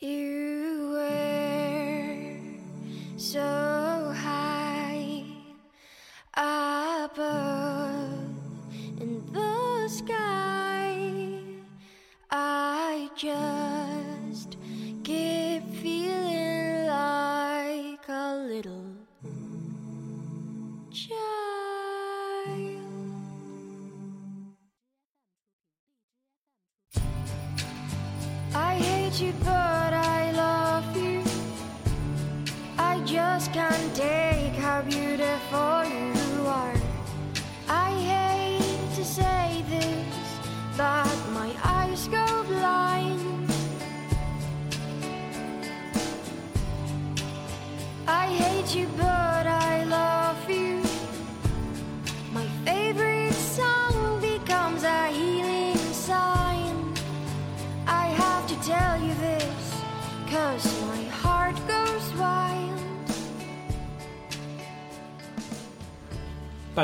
You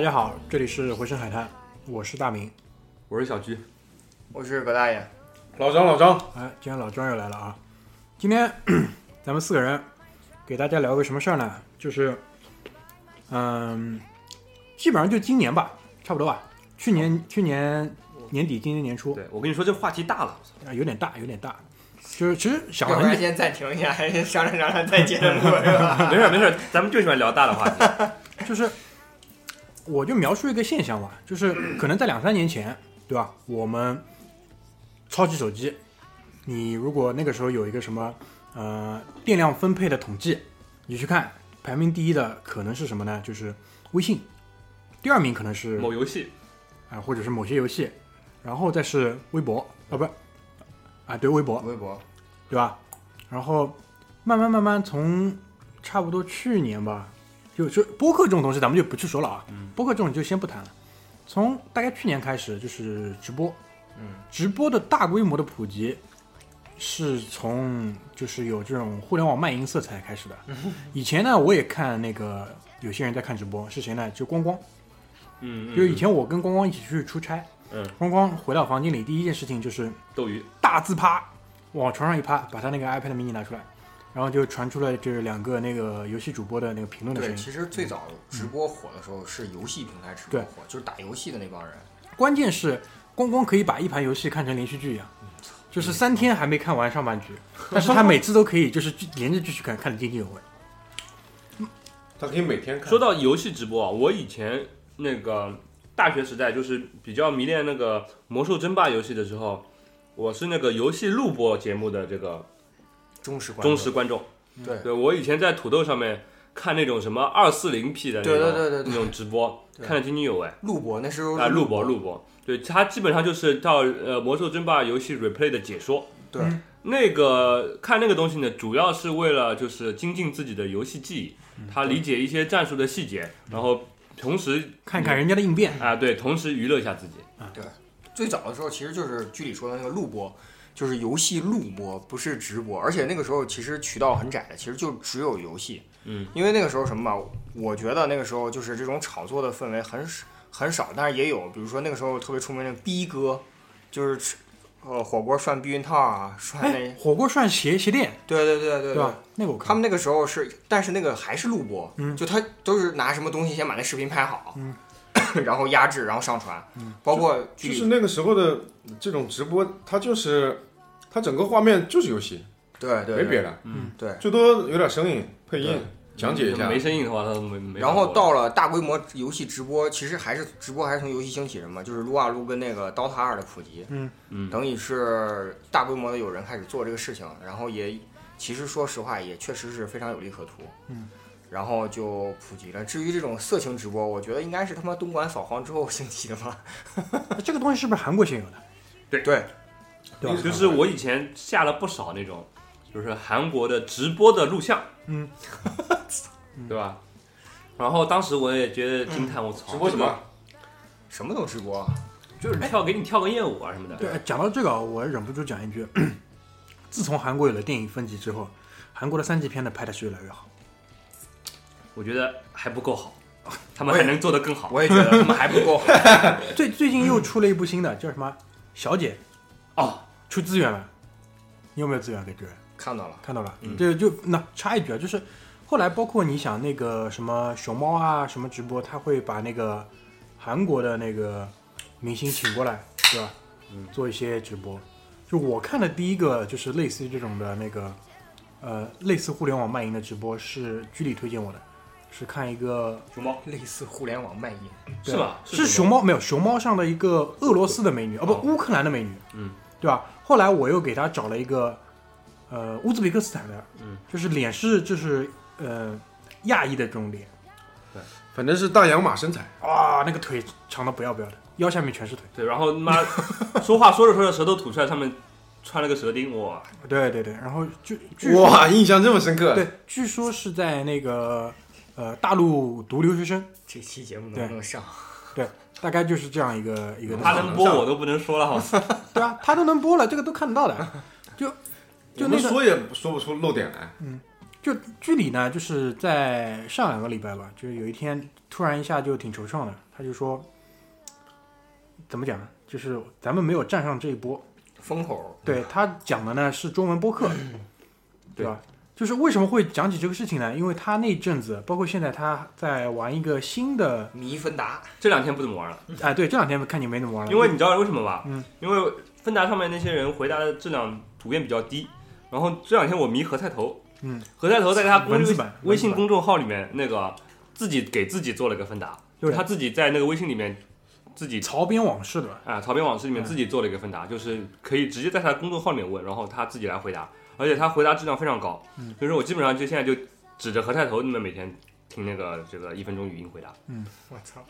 大家好，这里是回声海滩，我是大明。我是小鞠，我是葛大爷，老张老张，哎，今天老张又来了啊！今天 咱们四个人给大家聊个什么事儿呢？就是，嗯，基本上就今年吧，差不多吧。去年去年年底，今年年初，对我跟你说这话题大了，啊，有点大，有点大。就是其实想很久，要不然先暂停一下，还是商量商量再接着录是吧？没事没事，咱们就喜欢聊大的话题。就是我就描述一个现象吧，就是可能在两三年前，对吧？我们超级手机，你如果那个时候有一个什么呃电量分配的统计，你去看排名第一的可能是什么呢？就是微信，第二名可能是某游戏，啊、或者是某些游戏，然后再是微博啊，不是啊，对微博，微博，对吧？然后慢慢慢慢从差不多去年吧，就就播客这种东西咱们就不去说了啊，播客这种就先不谈了。从大概去年开始就是直播，嗯，直播的大规模的普及是从就是有这种互联网卖淫色彩开始的。以前呢，我也看那个有些人在看直播，是谁呢？就光光，嗯，就是以前我跟光光一起去出差，嗯，光光回到房间里第一件事情就是斗鱼，大字趴，往床上一趴，把他那个 iPad mini 拿出来，然后就传出了这两个那个游戏主播的那个评论的对，声音。其实最早直播火的时候是游戏平台直播对火，就是打游戏的那帮人。关键是光光可以把一盘游戏看成连续剧一样，就是三天还没看完上半局，但是他每次都可以就是连着继续看，看得津津有味。他可以每天看。说到游戏直播啊，我以前那个大学时代就是比较迷恋那个魔兽争霸游戏的时候，我是那个游戏录播节目的这个忠实观忠实观众。对。对我以前在土豆上面看那种什么二四零 P 的那种对对对对对。那种直播，看得津津有味。录播那时候啊，录播录播，对，它基本上就是到呃魔兽争霸游戏 replay 的解说。对。那个看那个东西呢，主要是为了就是精进自己的游戏技艺，他理解一些战术的细节，然后同时看看人家的应变，啊，对，同时娱乐一下自己。对。最早的时候其实就是剧里说的那个录播，就是游戏录播，不是直播。而且那个时候其实渠道很窄的，其实就只有游戏。嗯，因为那个时候什么吧，我觉得那个时候就是这种炒作的氛围很少很少，但是也有，比如说那个时候特别出名的逼哥，就是吃呃火锅涮避孕套啊，涮那哎，火锅涮鞋鞋垫，对对对对对吧？那个我看他们那个时候是，但是那个还是录播，嗯就他都是拿什么东西先把那视频拍好，嗯然后压制，然后上传，包括就是那个时候的这种直播，它就是它整个画面就是游戏，对对没别的，嗯对。最多有点声音配音讲解一下没。声音的话，他都没没。然后到了大规模游戏直播，其实还是直播还是从游戏兴起的嘛，就是撸啊撸跟那个 DOTA 二的普及，嗯嗯等于是大规模的有人开始做这个事情，然后也其实说实话也确实是非常有利可图，嗯，然后就普及了。至于这种色情直播，我觉得应该是他妈东莞扫黄之后 兴起的吧，这个东西是不是韩国先有的？对，对吧？就是我以前下了不少那种，就是韩国的直播的录像，嗯，对吧？然后当时我也觉得惊叹，我操，直播什么？什么都直播，就是跳给你跳个艳舞啊什么的。对，讲到这个啊，我忍不住讲一句，自从韩国有了电影分级之后，韩国的三级片呢拍的是越来越好。我觉得还不够好，他们还能做得更好。我也觉得 他们还不够好。最最近又出了一部新的，叫什么？小姐哦，出资源了，你有没有资源给支援？看到了，看到了嗯，这就那插一句啊，就是后来包括你想那个什么熊猫啊什么直播，他会把那个韩国的那个明星请过来，对吧？嗯，做一些直播。就我看的第一个就是类似于这种的那个，呃，类似互联网卖淫的直播是居里推荐我的，是看一个熊猫类似互联网卖淫，是吧？是熊猫？没有熊猫上的一个俄罗斯的美女，哦不哦乌克兰的美女，嗯，对吧？后来我又给他找了一个，呃乌兹别克斯坦的，嗯，就是脸是就是呃亚裔的这种脸，对。反正是大洋马身材，哇，那个腿长的不要不要的，腰下面全是腿，对，然后妈 说话说着说着舌头吐出来，上面穿了个舌钉，哇，对对对，然后据据哇，印象这么深刻。对，据说是在那个呃大陆读留学生，这期节目能不能上？对大概就是这样一个一个他能播我都不能说了，好吗？对啊，他都能播了，这个都看得到的，就就那个说也说不出漏点来。嗯就剧里呢，就是在上两个礼拜吧，就是有一天突然一下就挺惆怅的，他就说，怎么讲呢？就是咱们没有站上这一波。风口对他讲的呢是中文播客，对吧？就是为什么会讲起这个事情呢？因为他那阵子，包括现在他在玩一个新的，迷芬达，这两天不怎么玩了，哎，对，这两天看你没怎么玩了，因为你知道为什么吧？嗯，因为芬达上面那些人回答的质量普遍比较低，然后这两天我迷何菜头，嗯，何菜头在他公文字版微信公众号里面那个自己给自己做了个芬达，就是他自己在那个微信里面自己槽编往事的吧？啊，草编往事里面嗯。自己做了一个芬达，就是可以直接在他的公众号里面问，然后他自己来回答，而且他回答质量非常高。嗯，所以说我基本上就现在就指着何菜头，你们每天听那个这个一分钟语音回答。嗯 我操，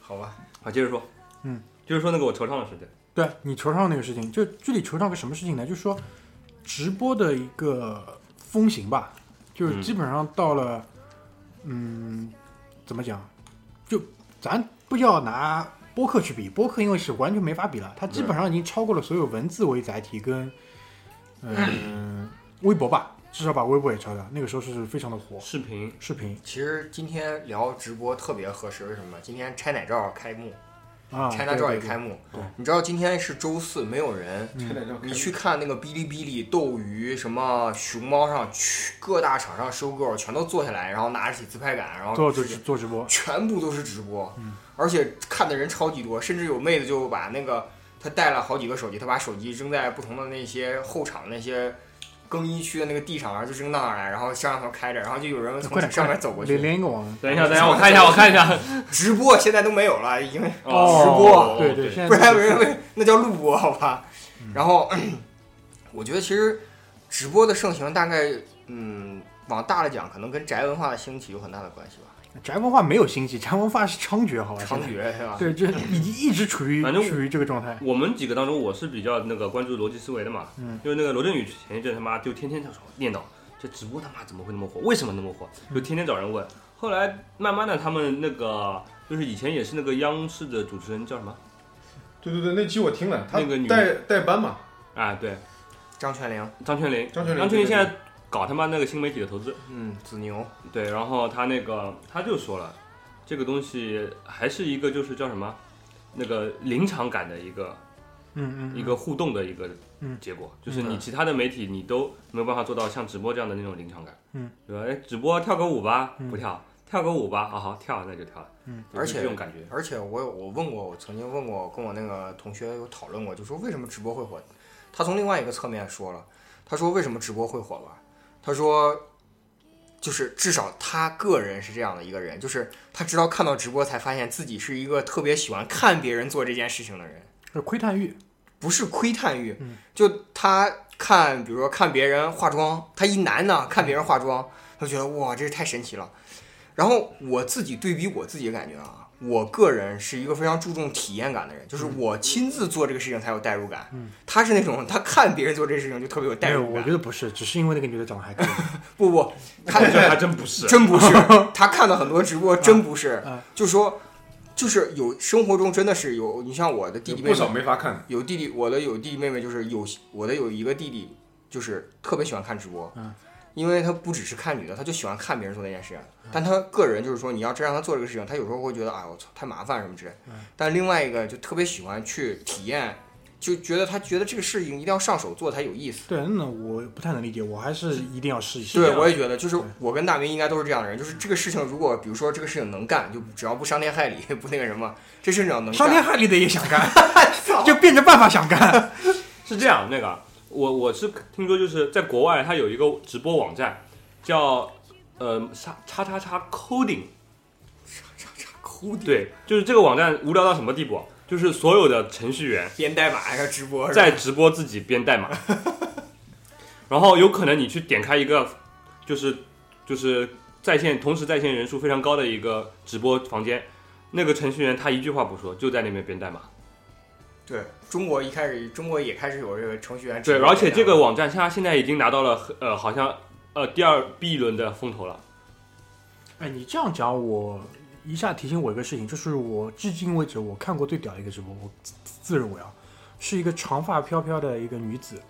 好吧，好，接着说，嗯，就是说那个我惆怅的事情。对你惆怅那个事情，就具体惆怅个什么事情呢？就是说，直播的一个风行吧，就是嗯基本上到了，嗯，怎么讲？就咱不要拿播客去比，播客因为是完全没法比了，它基本上已经超过了所有文字为载体跟，嗯、微博吧，至少把微博也超掉。那个时候是非常的火，视频。视频。其实今天聊直播特别合适，为什么？今天拆奶罩开幕，啊，拆奶罩也开幕。对。你知道今天是周四，没有人。嗯。你去看那个哔哩哔哩、斗鱼、什么熊猫上，去各大厂商收购全都坐下来，然后拿着起自拍杆，然后做做直做直播，全部都是直播，而且看的人超级多，甚至有妹子就把那个她带了好几个手机，他把手机扔在不同的那些后场那些更衣区的那个地上，然后就扔到那儿来，然后摄像头开着，然后就有人从上面走过去。连一个网，等一下，等一下，我看一下，我看一下。直播现在都没有了，已经哦直播对对，现在不然不然那叫录播好吧？然后我觉得其实直播的盛行大概嗯往大了讲，可能跟宅文化的兴起有很大的关系吧，宅文化没有兴起，宅文化是猖獗，好吧？猖獗是吧？对，这已经一直处于反正处于这个状态。我们几个当中，我是比较那个关注逻辑思维的嘛，嗯，就是那个罗振宇前一阵他妈就天天在说念叨这直播他妈怎么会那么火，为什么那么火，就天天找人问。后来慢慢的，他们那个就是以前也是那个央视的主持人叫什么？对对对，那期我听了，他那个女代代班嘛，啊，对，张泉灵，张泉灵。张泉灵。张泉灵现在搞他妈那个新媒体的投资，嗯，子牛，对，然后他那个他就说了，这个东西还是一个就是叫什么，那个临场感的一个嗯嗯，一个互动的一个嗯。结果，就是你其他的媒体你都没有办法做到像直播这样的那种临场感，嗯，对吧？哎，直播跳个舞吧，嗯。不跳，跳个舞吧，好好跳，那就跳了，嗯，而且这种感觉，而且我有我问过，我曾经问过，跟我那个同学有讨论过，就说为什么直播会火？他从另外一个侧面说了，他说为什么直播会火吧？他说，就是至少他个人是这样的一个人，就是他直到看到直播才发现自己是一个特别喜欢看别人做这件事情的人，是窥探欲，不是窥探欲嗯，就他看，比如说看别人化妆，他一男的看别人化妆，他觉得哇，这是太神奇了。然后我自己对比我自己的感觉啊，我个人是一个非常注重体验感的人，就是我亲自做这个事情才有代入感。嗯他是那种他看别人做这个事情就特别有代入感，我。觉得不是，只是因为那个女的长得还可以。不不，他这还真不是，真不是，他看的很多直播真不是啊，就说就是有生活中真的是有，你像我的弟弟妹妹有不少没法看。有弟弟，我的有弟弟妹妹，就是有我的有一个弟弟，就是特别喜欢看直播，嗯，因为他不只是看女的，他就喜欢看别人做那件事情。但他个人就是说，你要真让他做这个事情，他有时候会觉得，哎，我操，太麻烦什么之类。嗯但另外一个就特别喜欢去体验就觉得他觉得这个事情一定要上手做才有意思。对，那我不太能理解，我还是一定要试一试。对，我也觉得，就是我跟大明应该都是这样的人，就是这个事情如果比如说这个事情能干，就只要不伤天害理，不那个什么，这事情只要能伤天，害理的也想干，就变着办法想干。是这样，那个我我是听说就是在国外，它有一个直播网站叫呃叉叉叉叉 coding，抠地对，就是这个网站无聊到什么地步啊？就是所有的程序员编代码还是直播在直播自己编代码，然后有可能你去点开一个就是就是在线同时在线人数非常高的一个直播房间，那个程序员他一句话不说就在那边编代码。对中国一开始中国也开始有这个程序员对，而且这个网站它现在已经拿到了呃好像呃第二 B 轮的风投了。哎，你这样讲，我一下提醒我一个事情，就是我至今为止我看过最屌的一个直播，我自自认为啊，是一个长发飘飘的一个女子，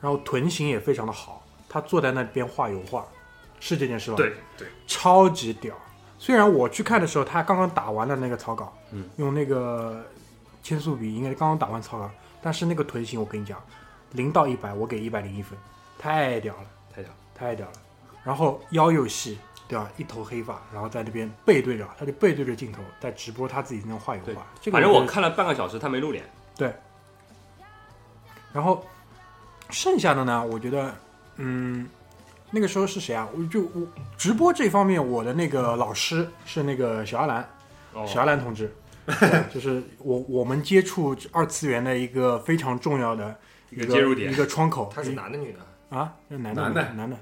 然后臀型也非常的好，她坐在那边画油画，是这件事吧？对对，超级屌。虽然我去看的时候，她刚刚打完了那个草稿，嗯，用那个铅速比应该刚刚打完草稿，但是那个臀型我跟你讲，零到一百我给一百零一分，太屌了。太屌，太屌了。然后腰又细，对吧？一头黑发，然后在那边背对着，他就背对着镜头，在直播他自己那画油对画。这个反正我看了半个小时，他没露脸。对然后剩下的呢，我觉得，嗯，那个时候是谁啊？我就我直播这方面，我的那个老师是那个小阿兰，哦小阿兰同志，对 就是我我们接触二次元的一个非常重要的一一个接入点一个窗口。他是男的女的？啊，那男的男的男的。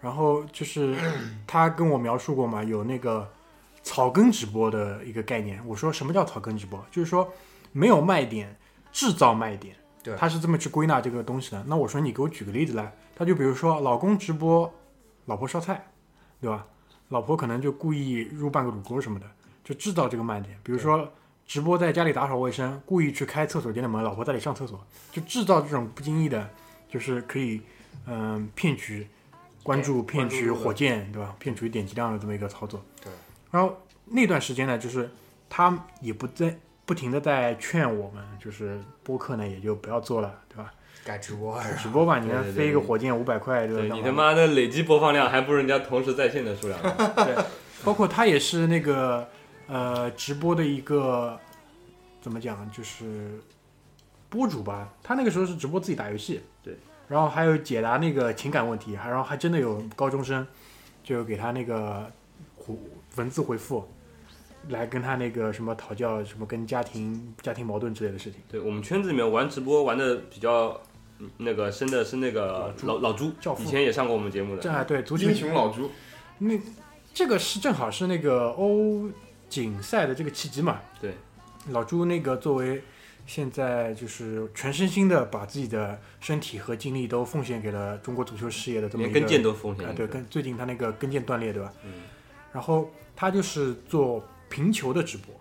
然后就是他跟我描述过嘛，有那个草根直播的一个概念。我说什么叫草根直播？就是说没有卖点，制造卖点。对他是这么去归纳这个东西的。那我说你给我举个例子来。他就比如说老公直播，老婆烧菜，对吧？老婆可能就故意入半个卤锅什么的，就制造这个慢点。比如说直播在家里打扫卫生，故意去开厕所间的门，老婆在里上厕所，就制造这种不经意的，就是可以嗯、骗取关注、骗取火箭，对吧？骗取点击量的这么一个操作。对。然后那段时间呢，就是他也不在不停的在劝我们，就是播客呢也就不要做了，对吧？改直播是直播吧，你看飞一个火箭五百块，对你他妈的累计播放量还不如人家同时在线的数量呢。对，包括他也是那个呃直播的一个怎么讲，就是播主吧。他那个时候是直播自己打游戏，对，然后还有解答那个情感问题，还然后还真的有高中生就给他那个回文字回复，来跟他那个什么讨教什么跟家庭家庭矛盾之类的事情。对我们圈子里面玩直播玩的比较嗯那个深的是那个老老老朱教，父以前也上过我们节目的。这还对足球英雄老朱，那这个是正好是那个欧锦赛的这个契机嘛？对，老朱那个作为现在就是全身心的把自己的身体和精力都奉献给了中国足球事业的这么一个连跟腱都奉献啊，对，跟最近他那个跟腱断裂，对吧？嗯。然后他就是做评球的直播，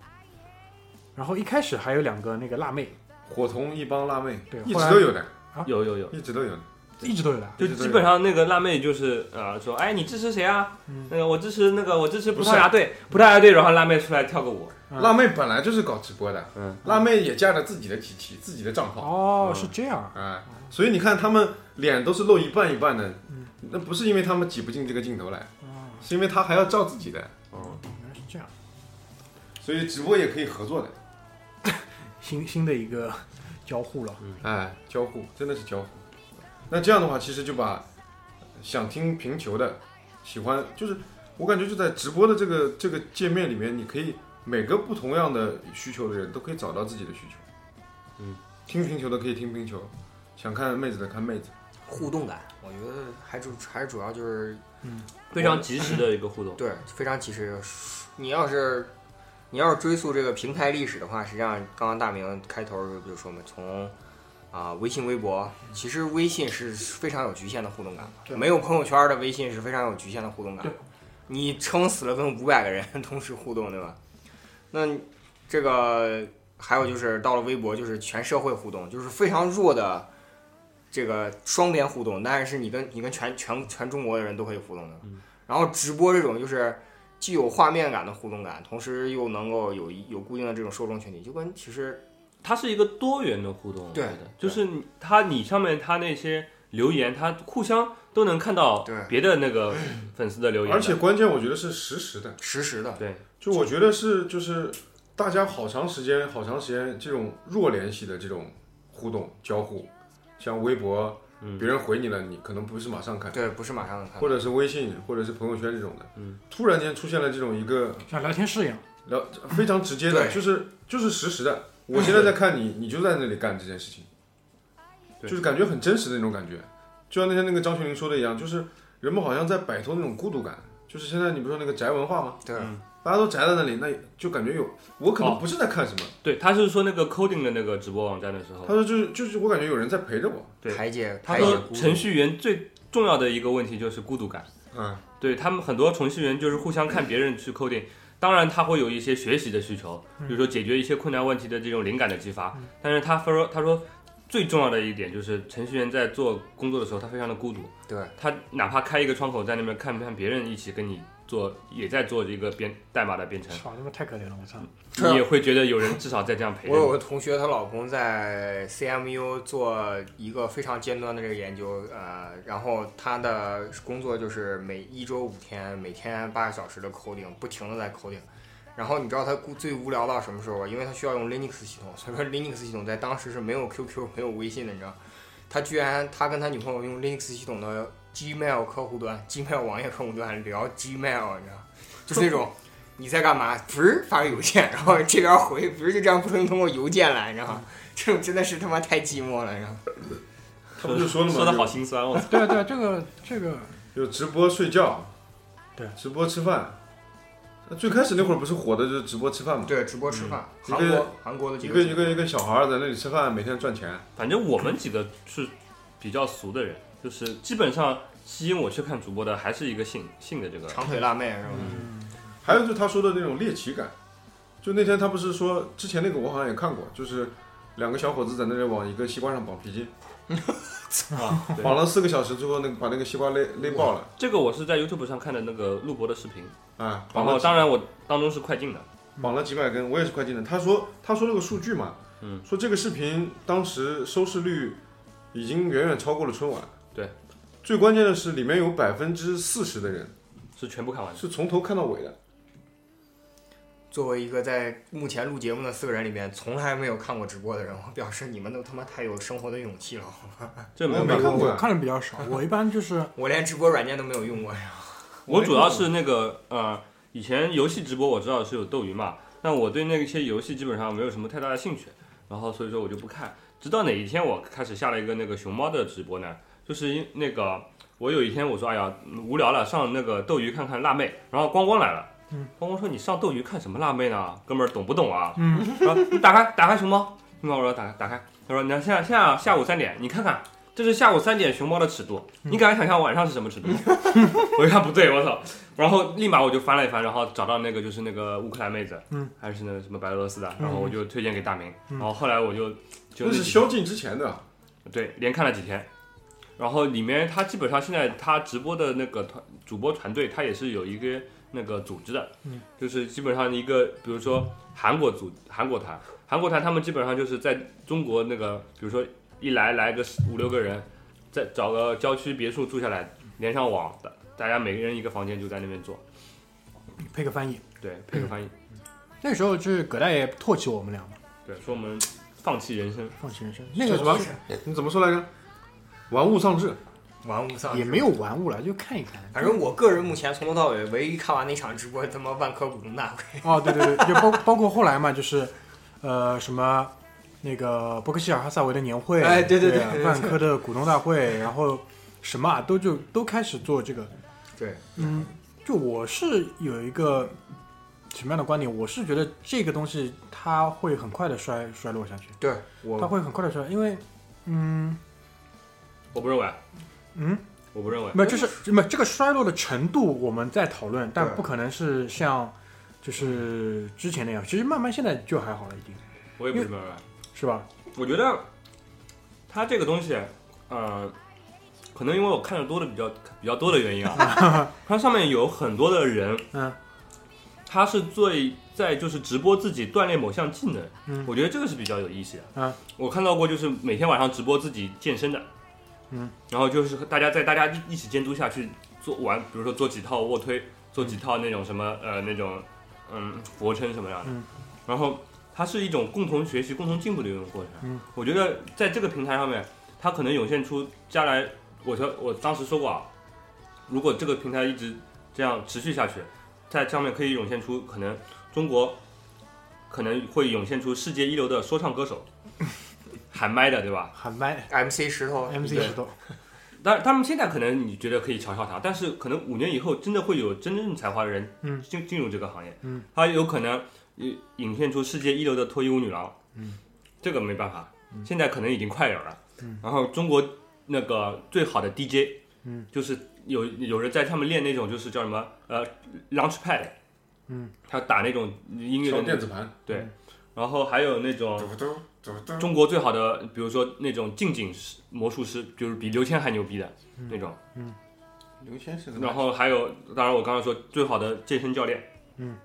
然后一开始还有两个那个辣妹，伙同一帮辣妹对，一后来直都有的，有有有，一直都有的。一直都有的。就基本上那个辣妹就是呃说，哎，你支持谁啊？嗯。那个我支持那个我支持葡萄牙队，葡萄牙队，然后辣妹出来跳个舞。嗯。辣妹本来就是搞直播的，嗯，辣妹也架着自己的体系、自己的账号，哦，嗯。是这样，哎，所以你看他们脸都是露一半一半的嗯，那不是因为他们挤不进这个镜头来，哦，是因为他还要照自己的，哦，原来是这样，所以直播也可以合作的，新新的一个交互了。哎，交互真的是交互。那这样的话，其实就把想听评球的，喜欢就是我感觉就在直播的这个这个界面里面，你可以每个不同样的需求的人都可以找到自己的需求。嗯，听评球的可以听评球，想看妹子的看妹子。互动感，我觉得还主还是主要就是嗯非常及时的一个互动。对非常及时。你要是你要是追溯这个平台历史的话，实际上刚刚大明开头就比如说嘛，从啊、微信、微博，其实微信是非常有局限的互动感对的，没有朋友圈的微信是非常有局限的互动感。你撑死了跟五百个人 同时互动，对吧？那这个还有就是到了微博，就是全社会互动，就是非常弱的这个双边互动，但是你跟你跟全全全中国的人都可以互动的。嗯然后直播这种就是既有画面感的互动感，同时又能够有一有固定的这种受众群体，就跟其实它是一个多元的互动，对的就是你它你上面它那些留言，它互相都能看到别的那个 粉丝的留言的，而且关键我觉得是实时的，实时的，对就我觉得是就是大家好长时间好长时间这种弱联系的这种互动交互，像微博，嗯。别人回你了，你可能不是马上看，对，不是马上能看。或者是微信，或者是朋友圈这种的，嗯，突然间出现了这种一个像聊天室一样，聊非常直接的，就是就是实时的。我现在在看你，你就在那里干这件事情，就是感觉很真实的那种感觉。就像那天那个张学林说的一样，就是人们好像在摆脱那种孤独感。就是现在你不是说那个宅文化吗？对，嗯大家都宅在那里，那就感觉有我可能哦不是在看什么，对，他是说那个 coding 的那个直播网站的时候他，说就是就是我感觉有人在陪着我。对排解他说程序员最重要的一个问题就是孤独感。嗯，对他们很多程序员就是互相看别人去 coding，当然他会有一些学习的需求，比如说解决一些困难问题的这种灵感的激发。但是他说他说最重要的一点就是程序员在做工作的时候他非常的孤独，对。他哪怕开一个窗口在那边看看别人一起跟你做，也在做这个编代码的编程，操，他妈太可怜了，我操！你也会觉得有人至少在这样陪着我有。个同学，她老公在 CMU 做一个非常尖端的这个研究，呃，然后他的工作就是每一周五天，每天八个小时的 coding，不停的在 coding。然后你知道他最无聊到什么时候吗？因为他需要用 Linux 系统，所以说 Linux 系统在当时是没有 QQ、没有微信的，你知道？他居然他跟他女朋友用 Linux 系统的 Gmail 客户端、Gmail 网页客户端聊 Gmail，你知道？就是那种你在干嘛？不是发个邮件，然后这边回，不是就这样不能通过邮件来，你知道吗？这种真的是他妈太寂寞了，你知道吗？他不就说了吗？说的好心酸，哦！对啊对啊，这个这个就直播睡觉，对，直播吃饭。最开始那会儿不是火的就是直播吃饭吗？对，直播吃饭，韩国韩国的几一个一个一个小孩儿在那里吃饭，每天赚钱。反正我们几个是比较俗的人，就是基本上吸引我去看主播的还是一个性性的这个。长腿辣妹是吧？还有就是他说的那种猎奇感，就那天他不是说之前那个我好像也看过，就是两个小伙子在那里往一个西瓜上绑皮筋，啊，对绑了四个小时之后，那个把那个西瓜勒勒爆了，这个我是在 YouTube 上看的那个录播的视频，啊，绑了当然我当中是快进的，绑了几百根，我也是快进的。他说他说那个数据嘛，嗯，说这个视频当时收视率已经远远超过了春晚。对，最关键的是里面有百分之四十的人是全部看完的。是从头看到尾的。作为一个在目前录节目的四个人里面从来没有看过直播的人，我表示你们都他妈太有生活的勇气了。这没我有看过我看的比较少，我一般就是我连直播软件都没有用过呀。我主要是那个呃，以前游戏直播我知道是有斗鱼嘛，但我对那些游戏基本上没有什么太大的兴趣，然后所以说我就不看。直到哪一天我开始下了一个那个熊猫的直播呢，就是因那个我有一天我说哎呀无聊了，上那个斗鱼看看辣妹，然后光光来了。嗯，光光说你上斗鱼看什么辣妹呢？哥们儿懂不懂啊？嗯，然后你打开打开熊猫，熊猫我说打开打开，他说你看现在现在下午三点，你看看这是下午三点熊猫的尺度，你敢想象晚上是什么尺度？我一看不对，我操！然后立马我就翻了一翻，然后找到那个就是那个乌克兰妹子，嗯，还是那个什么白俄罗斯的，然后嗯我就推荐给大明，嗯。然后后来我就就那是宵禁之前的，对连看了几天，然后里面他基本上现在他直播的那个团主播团队，他也是有一个那个组织的，嗯，就是基本上一个比如说韩国组韩国团，韩国团他们基本上就是在中国那个比如说一来来个五六个人，再找个郊区别墅住下来，连上网的，大家每个人一个房间就在那边做，配个翻译。对，配个翻译，那时候就是葛大爷唾弃我们俩嘛，对，说我们放弃人生，放弃人生。那个什么？你怎么说来着？玩物丧志。玩物丧志也没有玩物了，就看一看。反正我个人目前从头到尾唯一看完那场直播，他妈万科股东大会。哦，对对对，就包包括后来嘛，就是呃什么那个伯克希尔哈萨维的年会，哎对对对对对对万科的股东大会，然后什么啊，都就都开始做这个。对，嗯，就我是有一个什么样的观点？我是觉得这个东西它会很快的衰衰落下去，对它会很快的衰，因为嗯我不认为，嗯，我不认为，没有，就是没有这个衰落的程度我们在讨论，但不可能是像就是之前那样。其实慢慢现在就还好了，已经我也不认为。是吧？我觉得它这个东西，呃，可能因为我看的多的比较比较多的原因啊，它上面有很多的人，嗯，他是最在就是直播自己锻炼某项技能，嗯我觉得这个是比较有意思的。啊，我看到过就是每天晚上直播自己健身的，嗯，然后就是大家在大家一一起监督下去做完，比如说做几套卧推，做几套那种什么呃那种嗯俯卧撑什么样的，嗯。然后它是一种共同学习、共同进步的一种过程。嗯，我觉得在这个平台上面，它可能涌现出将来，我说我当时说过啊，如果这个平台一直这样持续下去，在上面可以涌现出可能中国可能会涌现出世界一流的说唱歌手，喊麦的，对吧？喊麦 MC 石头。MC 石头，当然，他们现在可能你觉得可以嘲笑他，但是可能五年以后，真的会有真正才华的人嗯。进进入这个行业，嗯，他有可能引引现出世界一流的脱衣舞女郎，嗯，这个没办法，现在可能已经快有了，嗯，然后中国那个最好的 DJ，嗯，就是有有人在他们练那种就是叫什么呃 launch pad，嗯，他打那种音乐的电子盘，对，然后还有那种中国最好的，比如说那种近景师魔术师，就是比刘谦还牛逼的那种。嗯刘谦是个然后还有，当然我刚刚说最好的健身教练，嗯，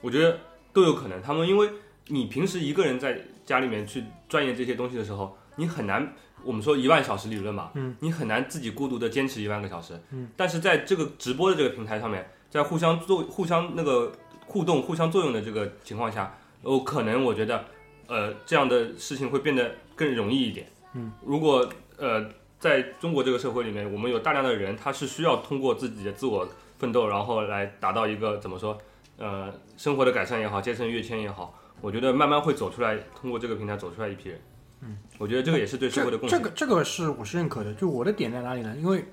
我觉得都有可能。他们因为你平时一个人在家里面去钻研这些东西的时候，你很难，我们说一万小时理论嘛，嗯，你很难自己孤独的坚持一万个小时，嗯，但是在这个直播的这个平台上面，在互相作、互相那个互动、互相作用的这个情况下，哦，可能我觉得，呃，这样的事情会变得更容易一点，嗯，如果呃。在中国这个社会里面，我们有大量的人，他是需要通过自己的自我奋斗，然后来达到一个怎么说，呃，生活的改善也好，阶层跃迁也好，我觉得慢慢会走出来，通过这个平台走出来一批人。嗯，我觉得这个也是对社会的贡献。这个这个是我是认可的。就我的点在哪里呢？因为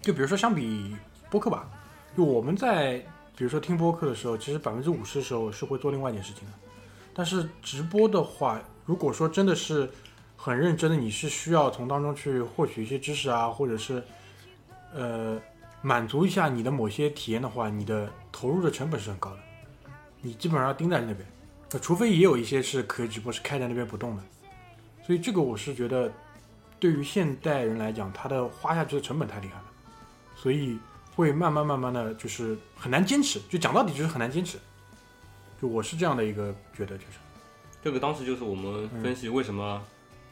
就比如说相比播客吧，就我们在比如说听播客的时候，其实百分之五十的时候是会做另外一件事情的。但是直播的话，如果说真的是很认真的，你是需要从当中去获取一些知识啊，或者是呃满足一下你的某些体验的话，你的投入的成本是很高的，你基本上要盯在那边。除非也有一些是可以直播是开在那边不动的，所以这个我是觉得，对于现代人来讲，他的花下去的成本太厉害了，所以会慢慢慢慢的就是很难坚持，就讲到底就是很难坚持，就我是这样的一个觉得，就是这个当时就是我们分析为什么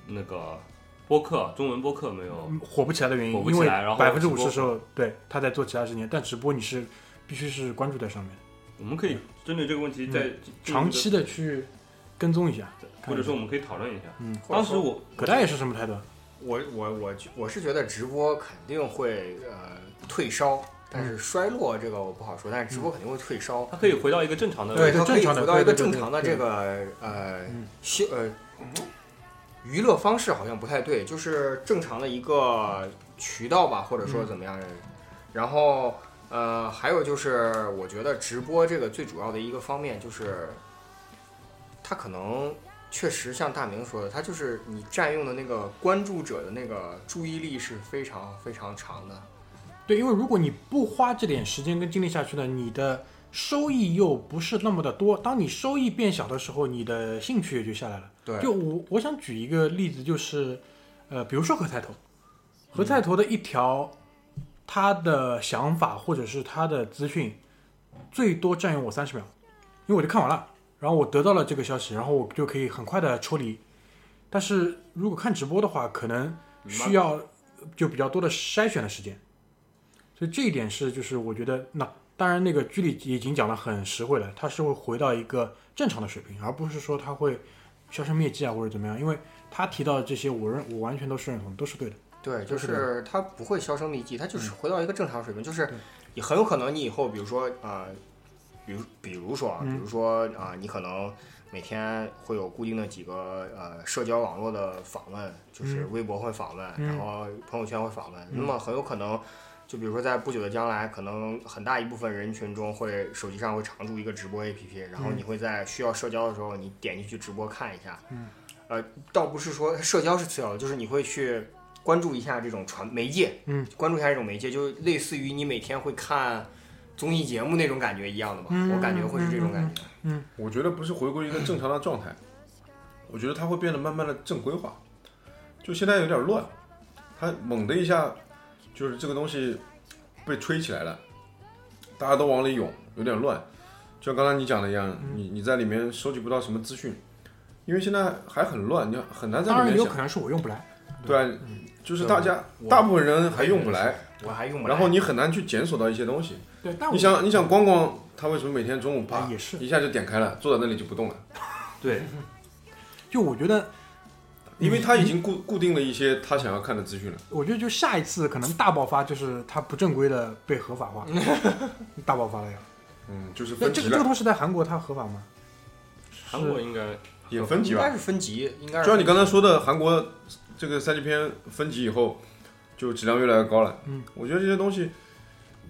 那个播客中文播客没有，火不起来的原因，火不因为起来然后百分之五十时候对他在做其他事情，但直播你是必须是关注在上面，我们可以针对这个问题再长期的去跟踪一下，或者说我们可以讨论一下。嗯，当时我葛大爷是什么态度？我我我我是觉得直播肯定会呃退烧，但是衰落这个我不好说，但是直播肯定会退烧。它可以回到一个正常的对对它可以正常的回到一个正常的这个呃嗯休呃娱乐方式好像不太对，就是正常的一个渠道吧，或者说怎么样。然后呃还有就是我觉得直播这个最主要的一个方面就是它可能。确实，像大明说的，它就是你占用的那个关注者的那个注意力是非常非常长的。对，因为如果你不花这点时间跟精力下去呢，你的收益又不是那么的多。当你收益变小的时候，你的兴趣也就下来了。对，就我我想举一个例子，就是呃，比如说何菜头，何菜头的一条他的想法或者是他的资讯，最多占用我三十秒，因为我就看完了，然后我得到了这个消息，然后我就可以很快的抽离。但是如果看直播的话，可能需要就比较多的筛选的时间，所以这一点是就是我觉得那当然那个居里已经讲得很实惠了，他是会回到一个正常的水平，而不是说他会销声灭迹啊或者怎么样，因为他提到的这些我认我完全都是认同，都是对的。对，就是是它不会销声匿迹，他就是嗯回到一个正常水平，就是对也很有可能你以后，比如说呃，比如比如说啊，比嗯如说啊、你可能每天会有固定的几个呃社交网络的访问，就是微博会访问，嗯然后朋友圈会访问，那么很有可能。就比如说，在不久的将来，可能很大一部分人群中会手机上会常驻一个直播 APP，然后嗯你会在需要社交的时候，你点进去直播看一下。嗯，呃，倒不是说社交是次要的，就是你会去关注一下这种传媒介，嗯，关注一下这种媒介，就类似于你每天会看综艺节目那种感觉一样的吧。嗯我感觉会是这种感觉。嗯我觉得不是回归一个正常的状态，我觉得它会变得慢慢的正规化。就现在有点乱，它猛的一下，就是这个东西被吹起来了，大家都往里涌，有点乱。就像刚才你讲的一样，嗯你你在里面收集不到什么资讯，因为现在还很乱，你很难在里面当。然有可能是我用不来，对啊，就是大家大部分人还用不来，我还用不来。然后你很难去检索到一些东西。对，但你想，你想光光他为什么每天中午啪哎也是一下就点开了，坐在那里就不动了？对，就我觉得，因为他已经固固定了一些他想要看的资讯了。我觉得就下一次可能大爆发就是它不正规的被合法化，大爆发了呀。嗯，就是那分级了，这个这个东西在韩国它合法吗？韩国应该也分级吧应该。是分级，应该就像你刚才说的，韩国这个三级片分级以后，就质量越来越高了。嗯，我觉得这些东西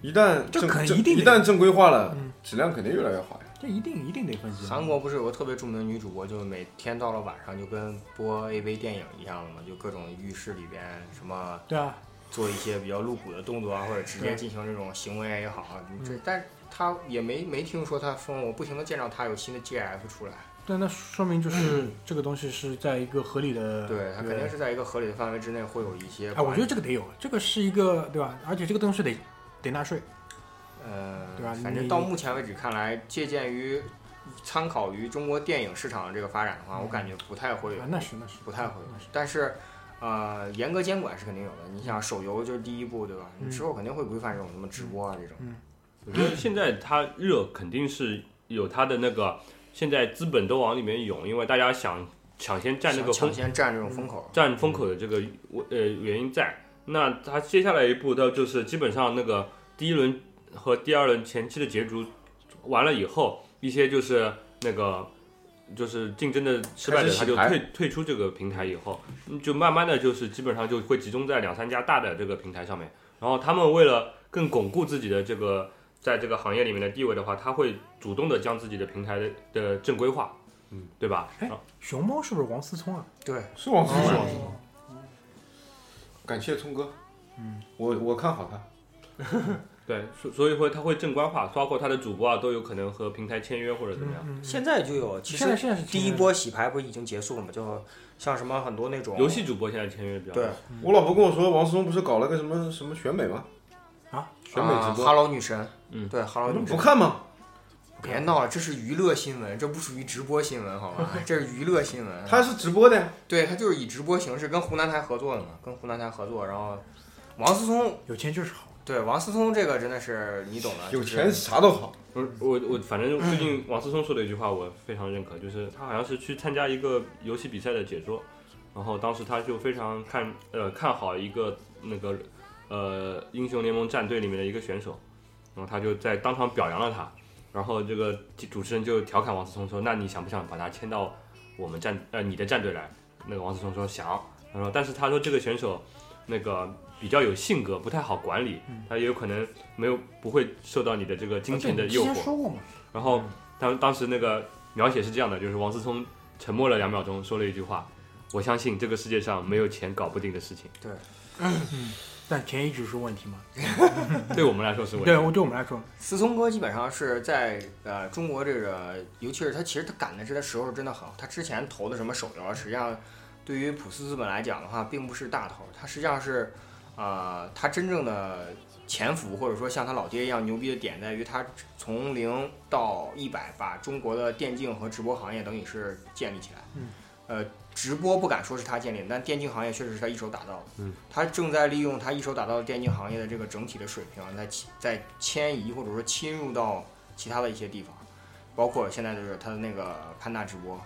一旦这正正一定得一旦正规化了嗯，质量肯定越来越好呀。这一定一定得分析。韩国不是有个特别著名的女主播，就每天到了晚上就跟播 AV 电影一样的嘛，就各种浴室里边什么对啊，做一些比较露骨的动作啊，或者直接进行这种行为也好啊，这嗯。但是他也没没听说她封，我不停的见到她有新的 GF 出来，对那说明就是这个东西是在一个合理的，对他肯定是在一个合理的范围之内会有一些哎。我觉得这个得有，这个是一个对吧？而且这个东西得得纳税，呃，对吧反正到目前为止看来，借鉴于参考于中国电影市场的这个发展的话，我感觉不太会有啊，那是那是不太会有那是，但是，呃，严格监管是肯定有的。你想手游就是第一步，对吧？嗯你之后肯定会规范这种什么直播啊这种。我觉得现在它热肯定是有它的那个，现在资本都往里面涌，因为大家想抢先占那个抢先占这种风口，占风口的这个呃原因在。那它接下来一步，它就是基本上那个第一轮和第二轮前期的角逐完了以后，一些就是那个就是竞争的失败者，他就退退出这个平台以后，嗯就慢慢的就是基本上就会集中在两三家大的这个平台上面。然后他们为了更巩固自己的这个在这个行业里面的地位的话，他会主动的将自己的平台的的正规化，嗯，对吧？哎熊猫是不是王思聪啊？对，是王思聪，哦感谢聪哥。嗯，我我看好他。对，所所以会他会正规化，包括他的主播啊都有可能和平台签约或者怎么样。嗯，现在就有，其实现在现在是第一波洗牌不是已经结束了吗？就像什么很多那种游戏主播现在签约比较多对我老婆跟我说，王思聪不是搞了个什么什么选美吗？啊，选美直播，哈喽女神，嗯对哈喽女神不，看吗？别闹了，这是娱乐新闻，这不属于直播新闻，好吗？这是娱乐新闻。他是直播的呀。对他就是以直播形式跟湖南台合作的嘛，跟湖南台合作，然后王思聪有钱就是好。对王思聪这个真的是你懂的，有钱啥都好。不是我我反正最近王思聪说的一句话我非常认可，就是他好像是去参加一个游戏比赛的解说，然后当时他就非常看呃看好一个那个呃英雄联盟战队里面的一个选手，然后他就在当场表扬了他，然后这个主持人就调侃王思聪说：“那你想不想把他签到我们战呃你的战队来？”那个王思聪说想，他说但是他说这个选手那个比较有性格，不太好管理，他也有可能没有不会受到你的这个金钱的诱惑。说过嘛？然后当当时那个描写是这样的，就是王思聪沉默了两秒钟，说了一句话：“我相信这个世界上没有钱搞不定的事情。对 但钱一直是问题吗？” 对我们来说是问对，题。我对我们来说，思聪哥基本上是在呃中国这个，尤其是他其实他赶的这个时候真的很好。他之前投的什么手游，实际上对于普斯资本来讲的话，并不是大头，他实际上是呃他真正的潜伏或者说像他老爹一样牛逼的点在于他从零到一百把中国的电竞和直播行业等于是建立起来。嗯。呃，直播不敢说是他建立的，但电竞行业确实是他一手打造的。嗯。他正在利用他一手打造的电竞行业的这个整体的水平，在其在迁移或者说侵入到其他的一些地方，包括现在就是他的那个潘大直播。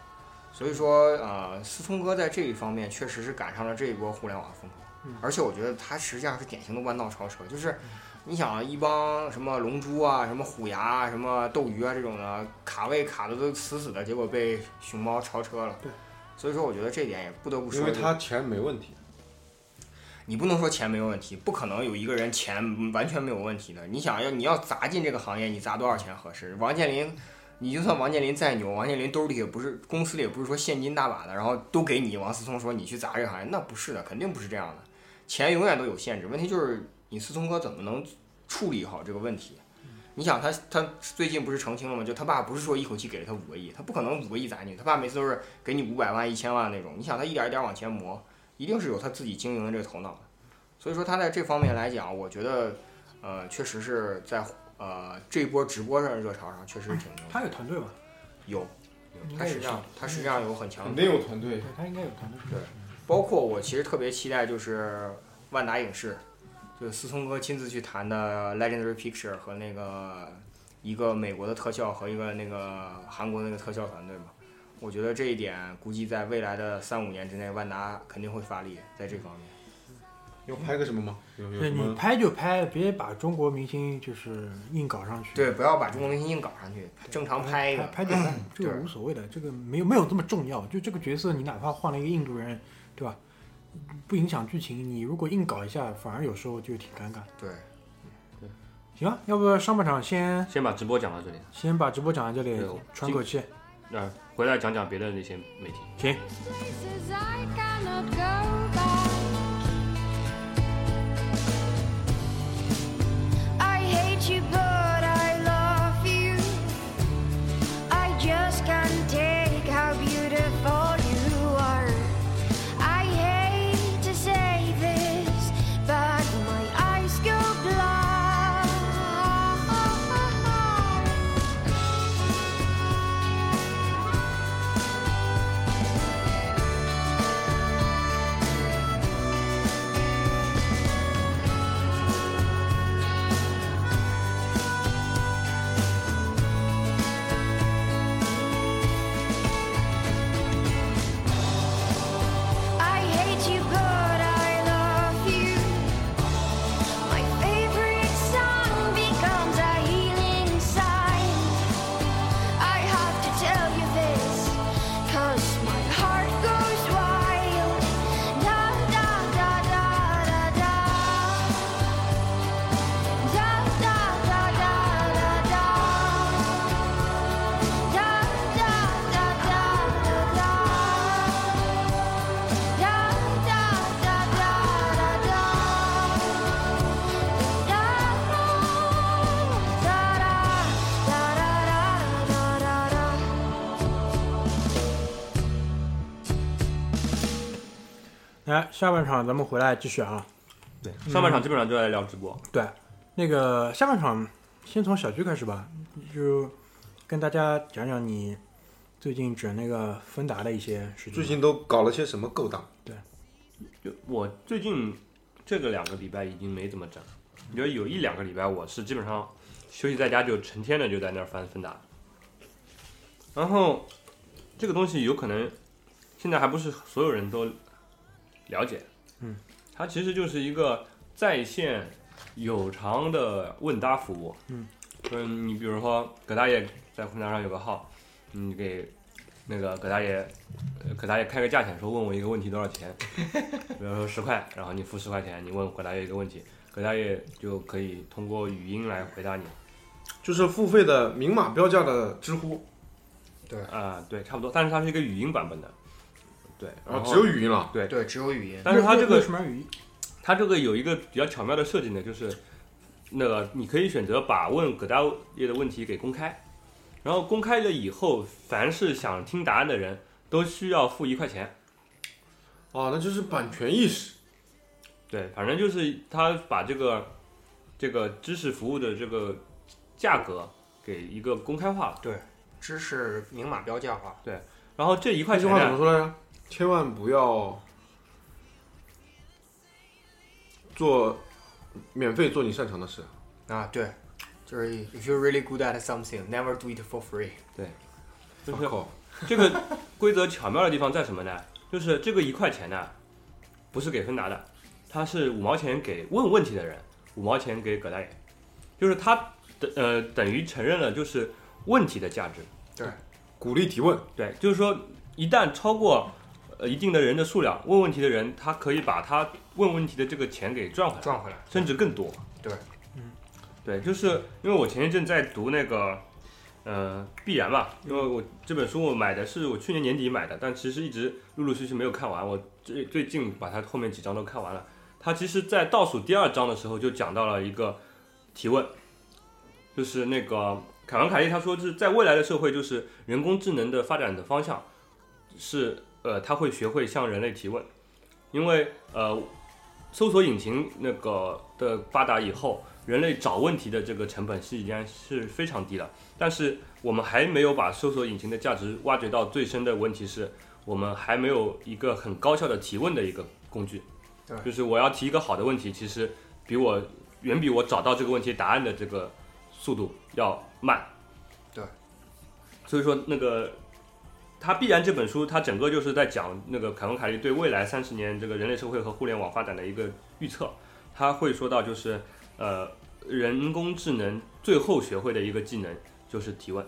所以说，呃，思聪哥在这一方面确实是赶上了这一波互联网风口，嗯而且我觉得他实际上是典型的弯道超车，就是你想啊一帮什么龙珠啊、什么虎牙啊、什么斗鱼啊这种的卡位卡的都死死的，结果被熊猫超车了。对，所以说我觉得这点也不得不说，因为他钱没问题。你不能说钱没有问题，不可能有一个人钱完全没有问题的。你想要你要砸进这个行业，你砸多少钱合适？王健林，你就算王健林再牛，王健林兜里也不是公司里也不是说现金大把的，然后都给你。王思聪说你去砸这个行业，那不是的，肯定不是这样的。钱永远都有限制，问题就是你思聪哥怎么能处理好这个问题？你想他他最近不是澄清了吗？就他爸不是说一口气给了他五个亿，他不可能五个亿砸进去，他爸每次都是给你五百万、一千万那种。你想他一点一点往前磨，一定是有他自己经营的这个头脑的。所以说他在这方面来讲，我觉得，呃，确实是在呃呃这波直播上的热潮上确实是挺牛，他有团队吗？有，有他实际上他实际上有很强肯的定有团队对。他应该有团队。对包括我其实特别期待就是万达影视，就是思聪哥亲自去谈的 Legendary Picture 和那个一个美国的特效和一个那个韩国的那个特效团队嘛。我觉得这一点估计在未来的三五年之内，万达肯定会发力在这方面。要拍个什么吗？有有对你？拍就拍，别把中国明星就是硬搞上去。对，不要把中国明星硬搞上去，正常拍一个。拍就拍，这个无所谓的，这个没有没有这么重要。就这个角色，你哪怕换了一个印度人，对吧？不影响剧情。你如果硬搞一下，反而有时候就挺尴尬。对，对行啊，要不上半场先先把直播讲到这里，先把直播讲到这里，喘口气。那、回来讲讲别的那些媒体。行，来，下半场咱们回来继续啊。对，上半场基本上就在聊直播。对，那个下半场先从小区开始吧，就跟大家讲讲你最近整那个芬达的一些事情。最近都搞了些什么勾当？对就我最近这个两个礼拜已经没怎么整，你觉得有一两个礼拜我是基本上休息在家就成天的就在那儿翻芬达，然后这个东西有可能现在还不是所有人都了解，嗯，它其实就是一个在线有偿的问答服务，嗯，嗯，你比如说葛大爷在芬达上有个号，你给那个葛大爷，呃葛大爷开个价钱说问我一个问题多少钱，比如说十块，然后你付十块钱，你问葛大爷一个问题，葛大爷就可以通过语音来回答你。就是付费的明码标价的知乎，对。啊、对，差不多，但是它是一个语音版本的，对，然后只有语音了。对，对，只有语音。但是它这个什么语音？它这个有一个比较巧妙的设计呢，就是那个你可以选择把问葛大爷的问题给公开，然后公开了以后，凡是想听答案的人都需要付一块钱。哦，那就是版权意识。对，反正就是他把这个这个知识服务的这个价格给一个公开化了，对知识明码标价化。对然后这一块钱话怎么，说来着？千万不要做免费做你擅长的事。啊，对，就是 if you're really good at something, never do it for free。就是 Fuck off 这个规则巧妙的地方在什么呢？就是这个一块钱呢，不是给芬达的，它是五毛钱给问问题的人，五毛钱给葛大爷，就是他的呃等于承认了就是问题的价值。对鼓励提问，对，就是说一旦超过呃一定的人的数量，问问题的人他可以把他问问题的这个钱给赚回来，赚回来。甚至更多。对，嗯，对，就是因为我前一阵在读那个呃必然嘛，因为我这本书我买的是我去年年底买的，但其实一直陆陆续续没有看完，我最最近把它后面几章都看完了。他其实，在倒数第二章的时候就讲到了一个提问，就是那个凯文凯利他说，是在未来的社会，就是人工智能的发展的方向是呃，他会学会向人类提问，因为呃，搜索引擎那个的发达以后，人类找问题的这个成本是已经是非常低了。但是我们还没有把搜索引擎的价值挖掘到最深的问题是，我们还没有一个很高效的提问的一个工具。对就是我要提一个好的问题，其实比我远比我找到这个问题答案的这个速度要慢。对，所以说那个他必然这本书，它整个就是在讲那个凯文凯利对未来三十年这个人类社会和互联网发展的一个预测。他会说到，就是呃，人工智能最后学会的一个技能就是提问。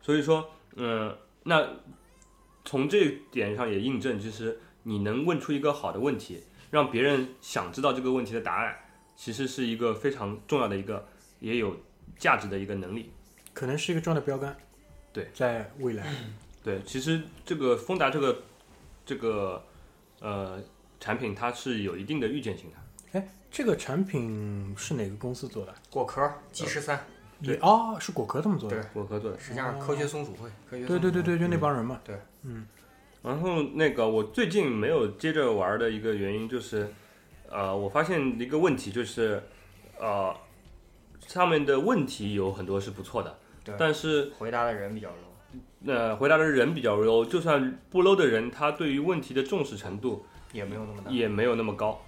所以说，嗯、那从这点上也印证，其实你能问出一个好的问题，让别人想知道这个问题的答案，其实是一个非常重要的一个也有价值的一个能力。可能是一个重要的标杆。对，在未来，对，其实这个丰达这个这个呃产品，它是有一定的预见性的。哎，这个产品是哪个公司做的？果壳 G 十三，对哦，是果壳他们做的。对果壳做的。实际上科学松鼠会，科学对对对对，就那帮人嘛。对，嗯然后那个我最近没有接着玩的一个原因就是，呃，我发现一个问题就是，呃，上面的问题有很多是不错的对，但是回答的人比较 low，呃回答的人比较 low，就算不 low 的人，他对于问题的重视程度也没有那么大。也没有那么高。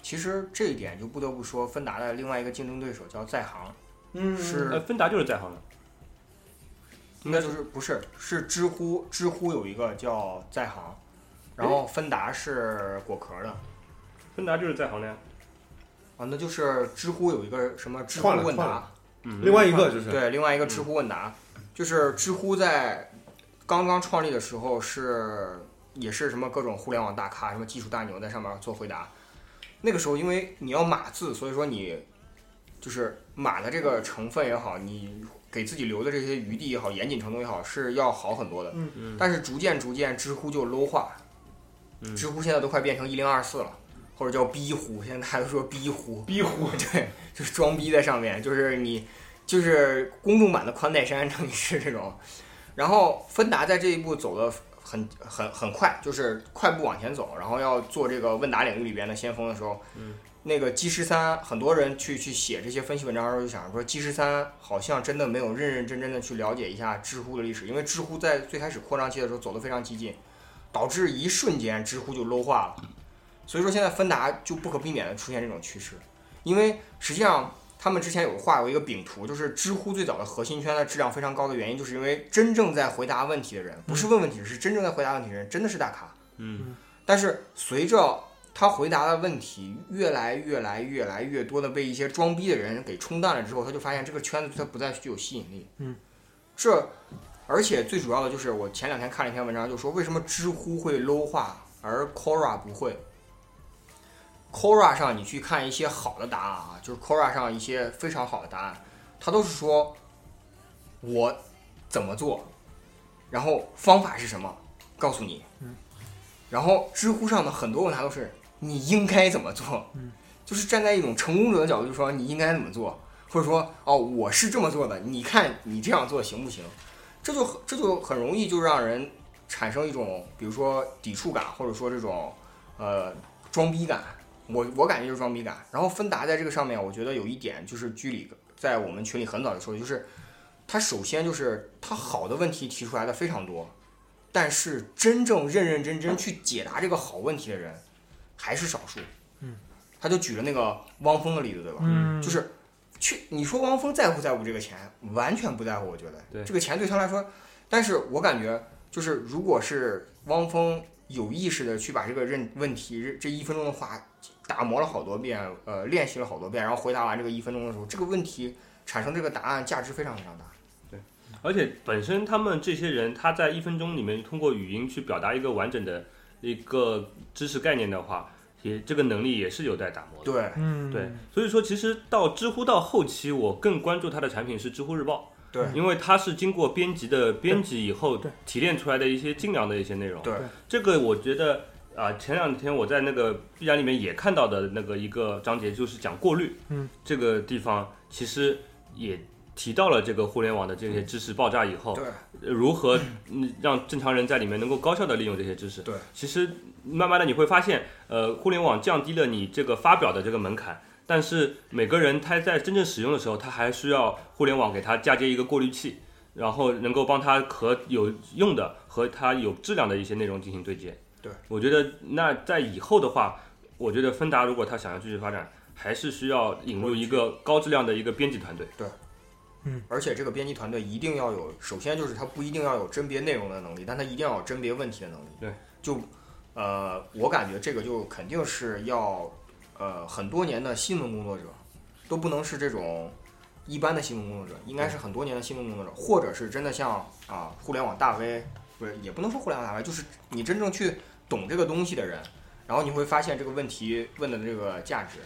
其实这一点就不得不说，芬达的另外一个竞争对手叫在行，嗯呃，是芬达就是在行的，应该那就是是不是。是知乎，知乎有一个叫在行，然后芬达是果壳的。芬达就是在行的呀。啊，那就是知乎有一个什么知乎问答。换了换了，嗯，另外一个就是对，另外一个知乎问答，就是知乎在刚刚创立的时候是也是什么各种互联网大咖，什么技术大牛在上面做回答。那个时候因为你要码字，所以说你就是码的这个成分也好，你给自己留的这些余地也好，严谨程度也好，是要好很多的。嗯嗯但是逐渐逐渐，知乎就 low 化，嗯知乎现在都快变成一零二四了，或者叫逼乎，现在大家都说逼乎。逼呼，对，就是装逼在上面，就是你就是公众版的宽带山，等于是这种。然后芬达在这一步走的很很很快，就是快步往前走，然后要做这个问答领域里边的先锋的时候，嗯，那个 G 十三，很多人去去写这些分析文章的时候就想说，G 十三好像真的没有认认真真的去了解一下知乎的历史，因为知乎在最开始扩张期的时候走得非常激进，导致一瞬间知乎就 low 化了。所以说现在芬达就不可避免的出现这种趋势，因为实际上他们之前有画过一个饼图，就是知乎最早的核心圈的质量非常高的原因，就是因为真正在回答问题的人，不是问问题，是真正在回答问题的人，真的是大咖。嗯但是随着他回答的问题越来越来越来越多的被一些装逼的人给冲淡了之后，他就发现这个圈子对他不再具有吸引力。嗯，这而且最主要的就是我前两天看了一篇文章，就说为什么知乎会 low 化，而 Quora 不会。Quora 上你去看一些好的答案啊，就是 Quora 上一些非常好的答案，它都是说我怎么做，然后方法是什么，告诉你。然后知乎上的很多问答都是你应该怎么做，就是站在一种成功者的角度，就说你应该怎么做，或者说哦我是这么做的，你看你这样做行不行？这就很这就很容易就让人产生一种比如说抵触感，或者说这种呃装逼感。我我感觉就是装逼感。然后芬达在这个上面，我觉得有一点就是居里在我们群里很早就说的，就是他首先就是他好的问题提出来的非常多，但是真正认认真真去解答这个好问题的人还是少数。嗯，他就举了那个汪峰的例子，对吧？嗯，就是去你说汪峰在乎在乎这个钱，完全不在乎。我觉得对这个钱对他来说，但是我感觉就是如果是汪峰有意识的去把这个认问题这一分钟的话打磨了好多遍，呃，练习了好多遍，然后回答完这个一分钟的时候，这个问题产生这个答案价值非常非常大。对而且本身他们这些人，他在一分钟里面通过语音去表达一个完整的一个知识概念的话，也这个能力也是有待打磨的。对嗯，对，所以说其实到知乎到后期，我更关注它的产品是知乎日报，对因为它是经过编辑的编辑以后提炼出来的一些精良的一些内容。对这个我觉得啊、前两天我在那个 B 站里面也看到的那个一个章节，就是讲过滤，嗯，这个地方其实也提到了这个互联网的这些知识爆炸以后，对呃如何嗯让正常人在里面能够高效的利用这些知识。对，其实慢慢的你会发现，呃，互联网降低了你这个发表的这个门槛，但是每个人他在真正使用的时候，他还需要互联网给他嫁接一个过滤器，然后能够帮他和有用的和他有质量的一些内容进行对接。对，我觉得那在以后的话，我觉得芬达如果他想要继续发展，还是需要引入一个高质量的一个编辑团队。对，嗯而且这个编辑团队一定要有，首先就是他不一定要有甄别内容的能力，但他一定要有甄别问题的能力。对，就呃，我感觉这个就肯定是要呃很多年的新闻工作者，都不能是这种一般的新闻工作者，应该是很多年的新闻工作者，或者是真的像啊互联网大 V，不是也不能说互联网大 V，就是你真正去懂这个东西的人，然后你会发现这个问题问的这个价值。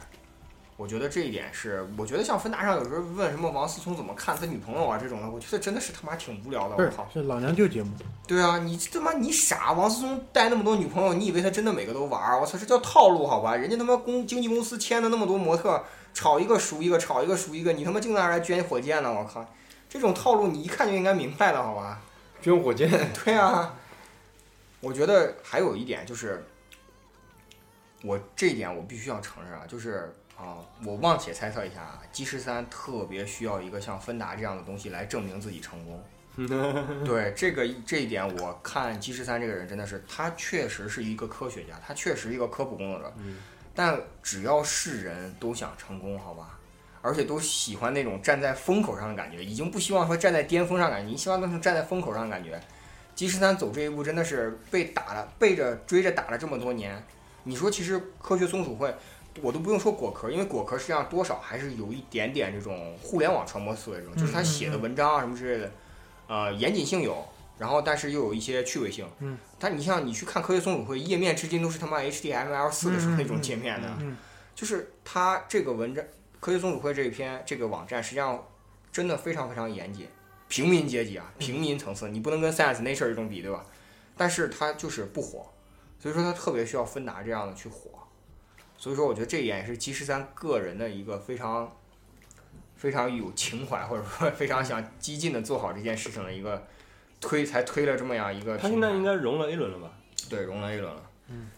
我觉得这一点是，我觉得像芬达上有时候问什么王思聪怎么看他女朋友啊这种的，我觉得真的是他妈挺无聊的。不是我靠，是老娘舅节目，对啊，你他妈你傻，王思聪带那么多女朋友，你以为他真的每个都玩儿？我操，这叫套路好吧？人家他妈公经纪公司签的那么多模特，炒一个熟一个，炒一个熟一个，你他妈净在那儿捐火箭呢！我靠，这种套路你一看就应该明白了好吧？捐火箭，对啊，我觉得还有一点就是，我这一点我必须要承认啊，就是啊，我妄且猜测一下啊，G 十三特别需要一个像芬达这样的东西来证明自己成功。对这个这一点，我看 G 十三这个人真的是，他确实是一个科学家，他确实一个科普工作者，但只要是人都想成功，好吧？而且都喜欢那种站在风口上的感觉，已经不希望说站在巅峰上感觉，你希望那种站在风口上的感觉。G 十三走这一步真的是被打了，背着追着打了这么多年。你说其实科学松鼠会，我都不用说果壳，因为果壳实际上多少还是有一点点这种互联网传播思维这种，就是他写的文章啊什么之类的，呃，严谨性有，然后但是又有一些趣味性。嗯。但你像你去看科学松鼠会页面，至今都是他妈 HTML 四的时候那种界面的，嗯就是它这个文章科学松鼠会这一篇这个网站，实际上真的非常非常严谨，平民阶级啊，平民层次，你不能跟 Science Nature 这种比，对吧？但是它就是不火，所以说它特别需要芬达这样的去火。所以说，我觉得这一点也是 G 十三个人的一个非常非常有情怀，或者说非常想激进的做好这件事情的一个推，才推了这么样一个他。现在应该融了 A 轮了吧？对融了 A 轮了，嗯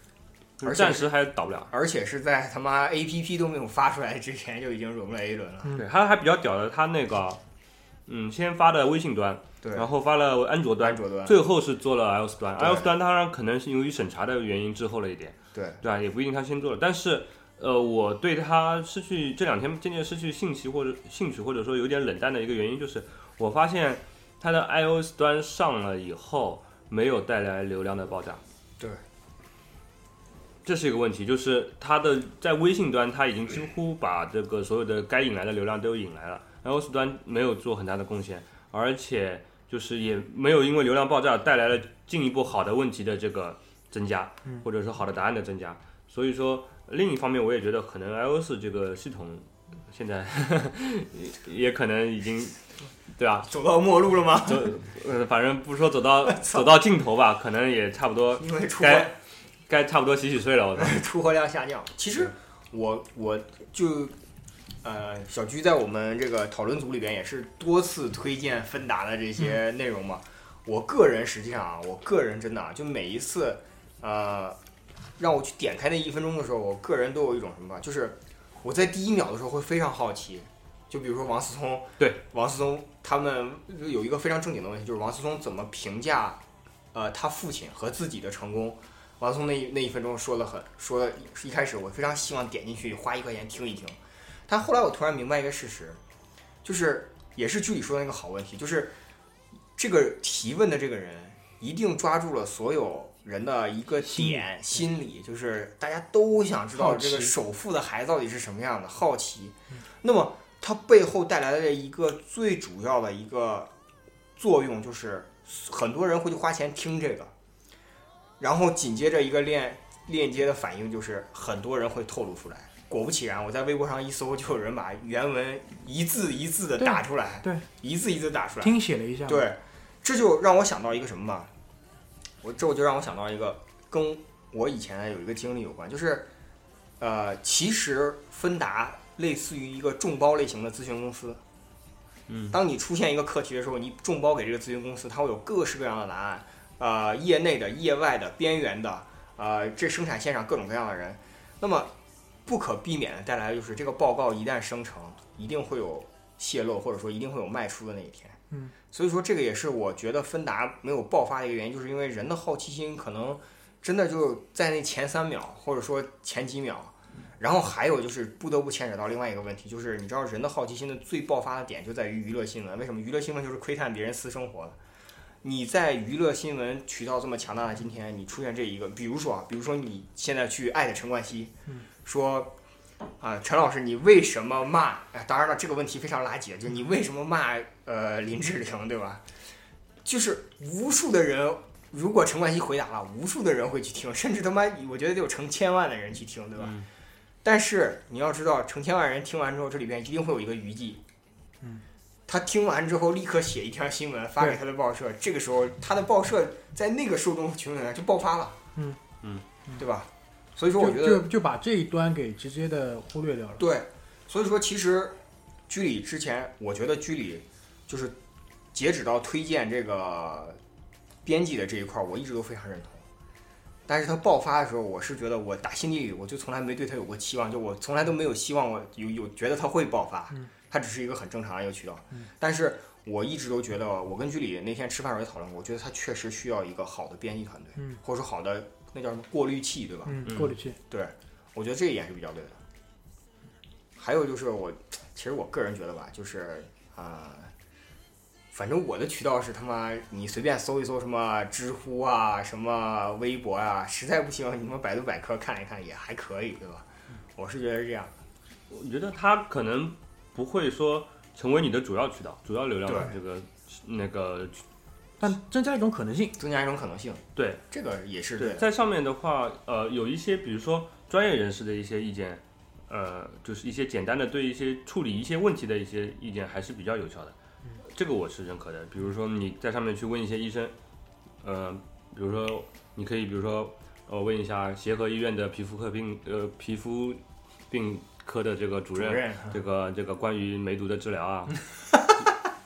而且暂时还倒不了。而且是在他妈 APP 都没有发出来之前就已经融了 A 轮了。嗯对，他还比较屌的，他那个，嗯，先发的微信端，对，然后发了安卓端安，卓端，最后是做了 iOS 端。iOS 端当然可能是由于审查的原因滞后了一点，对对吧？也不一定他先做了，但是。呃，我对他失去这两天渐渐失去兴趣或者兴趣，或者说有点冷淡的一个原因，就是我发现它的 iOS 端上了以后，没有带来流量的爆炸。对，这是一个问题，就是它的在微信端，它已经几乎把这个所有的该引来的流量都引来了，iOS 端没有做很大的贡献，而且就是也没有因为流量爆炸带来了进一步好的问题的这个增加，或者说好的答案的增加。所以说，另一方面，我也觉得可能 iOS 这个系统现在也 也可能已经，对啊？走到末路了吗？走，呃，反正不说走到 走到尽头吧，可能也差不多因为出该该差不多洗洗睡了。我操！出货量下降。其实我我就呃，小居在我们这个讨论组里边也是多次推荐芬达的这些内容嘛。我个人实际上啊，我个人真的啊，就每一次呃让我去点开那一分钟的时候，我个人都有一种什么吧，就是我在第一秒的时候会非常好奇。就比如说王思聪，对王思聪他们有一个非常正经的问题，就是王思聪怎么评价呃他父亲和自己的成功。王思聪那一那一分钟说了很说了，一开始我非常希望点进去花一块钱听一听，但后来我突然明白一个事实，就是也是剧里说的那个好问题，就是这个提问的这个人一定抓住了所有人的一个点心理，就是大家都想知道这个首富的孩子到底是什么样的，好奇。那么它背后带来的一个最主要的一个作用，就是很多人会去花钱听这个，然后紧接着一个链链接的反应就是很多人会透露出来。果不其然，我在微博上一搜，就有人把原文一字一字的打出来，对，一字一字打出来。听写了一下，，对，这就让我想到一个什么吧，我这我就让我想到一个跟我以前有一个经历有关，就是呃，其实芬达类似于一个众包类型的咨询公司，嗯当你出现一个课题的时候，你众包给这个咨询公司，它会有各式各样的答案，呃，业内的、业外的、边缘的，呃，这生产线上各种各样的人，那么不可避免的带来的就是这个报告一旦生成，一定会有泄露，或者说一定会有卖出的那一天。嗯，所以说这个也是我觉得芬达没有爆发的一个原因，就是因为人的好奇心可能真的就在那前三秒，或者说前几秒。然后还有就是不得不牵扯到另外一个问题，就是你知道人的好奇心的最爆发的点就在于娱乐新闻。为什么娱乐新闻就是窥探别人私生活的？你在娱乐新闻渠道这么强大的今天，你出现这一个，比如说啊，比如说你现在去艾特陈冠希，说啊，陈老师你为什么骂？哎，当然了，这个问题非常垃圾，就是你为什么骂呃林志玲，对吧？就是无数的人，如果陈冠希回答了，无数的人会去听，甚至他妈我觉得得有成千万的人去听，对吧？嗯但是你要知道，成千万人听完之后，这里边一定会有一个余悸。嗯，他听完之后立刻写一条新闻发给他的报社，这个时候他的报社在那个受众群里面就爆发了。嗯嗯，对吧？所以说，我觉得就就把这一端给直接的忽略掉了。对，所以说其实居里之前，我觉得居里就是截止到推荐这个编辑的这一块儿，我一直都非常认同。但是他爆发的时候，我是觉得我打心底里我就从来没对他有过期望，就我从来都没有希望我有有觉得他会爆发，他只是一个很正常的一个渠道。但是我一直都觉得，我跟居里那天吃饭时候也讨论过，我觉得他确实需要一个好的编辑团队，嗯或者说好的那叫什么过滤器，对吧？嗯，嗯过滤器。对，我觉得这一点是比较对的。还有就是我，其实我个人觉得吧，就是啊、反正我的渠道是他妈你随便搜一搜什么知乎啊、什么微博啊，实在不行你们百度百科看一看也还可以，对吧？我是觉得是这样。我觉得他可能不会说成为你的主要渠道、主要流量的对这个那个但增加一种可能性。增加一种可能性，对这个也是对。在上面的话，呃，有一些比如说专业人士的一些意见，呃，就是一些简单的对一些处理一些问题的一些意见还是比较有效的，这个我是认可的。比如说你在上面去问一些医生，呃，比如说你可以比如说呃问一下协和医院的皮肤科病呃皮肤病科的这个主任，主任这个这个关于梅毒的治疗啊，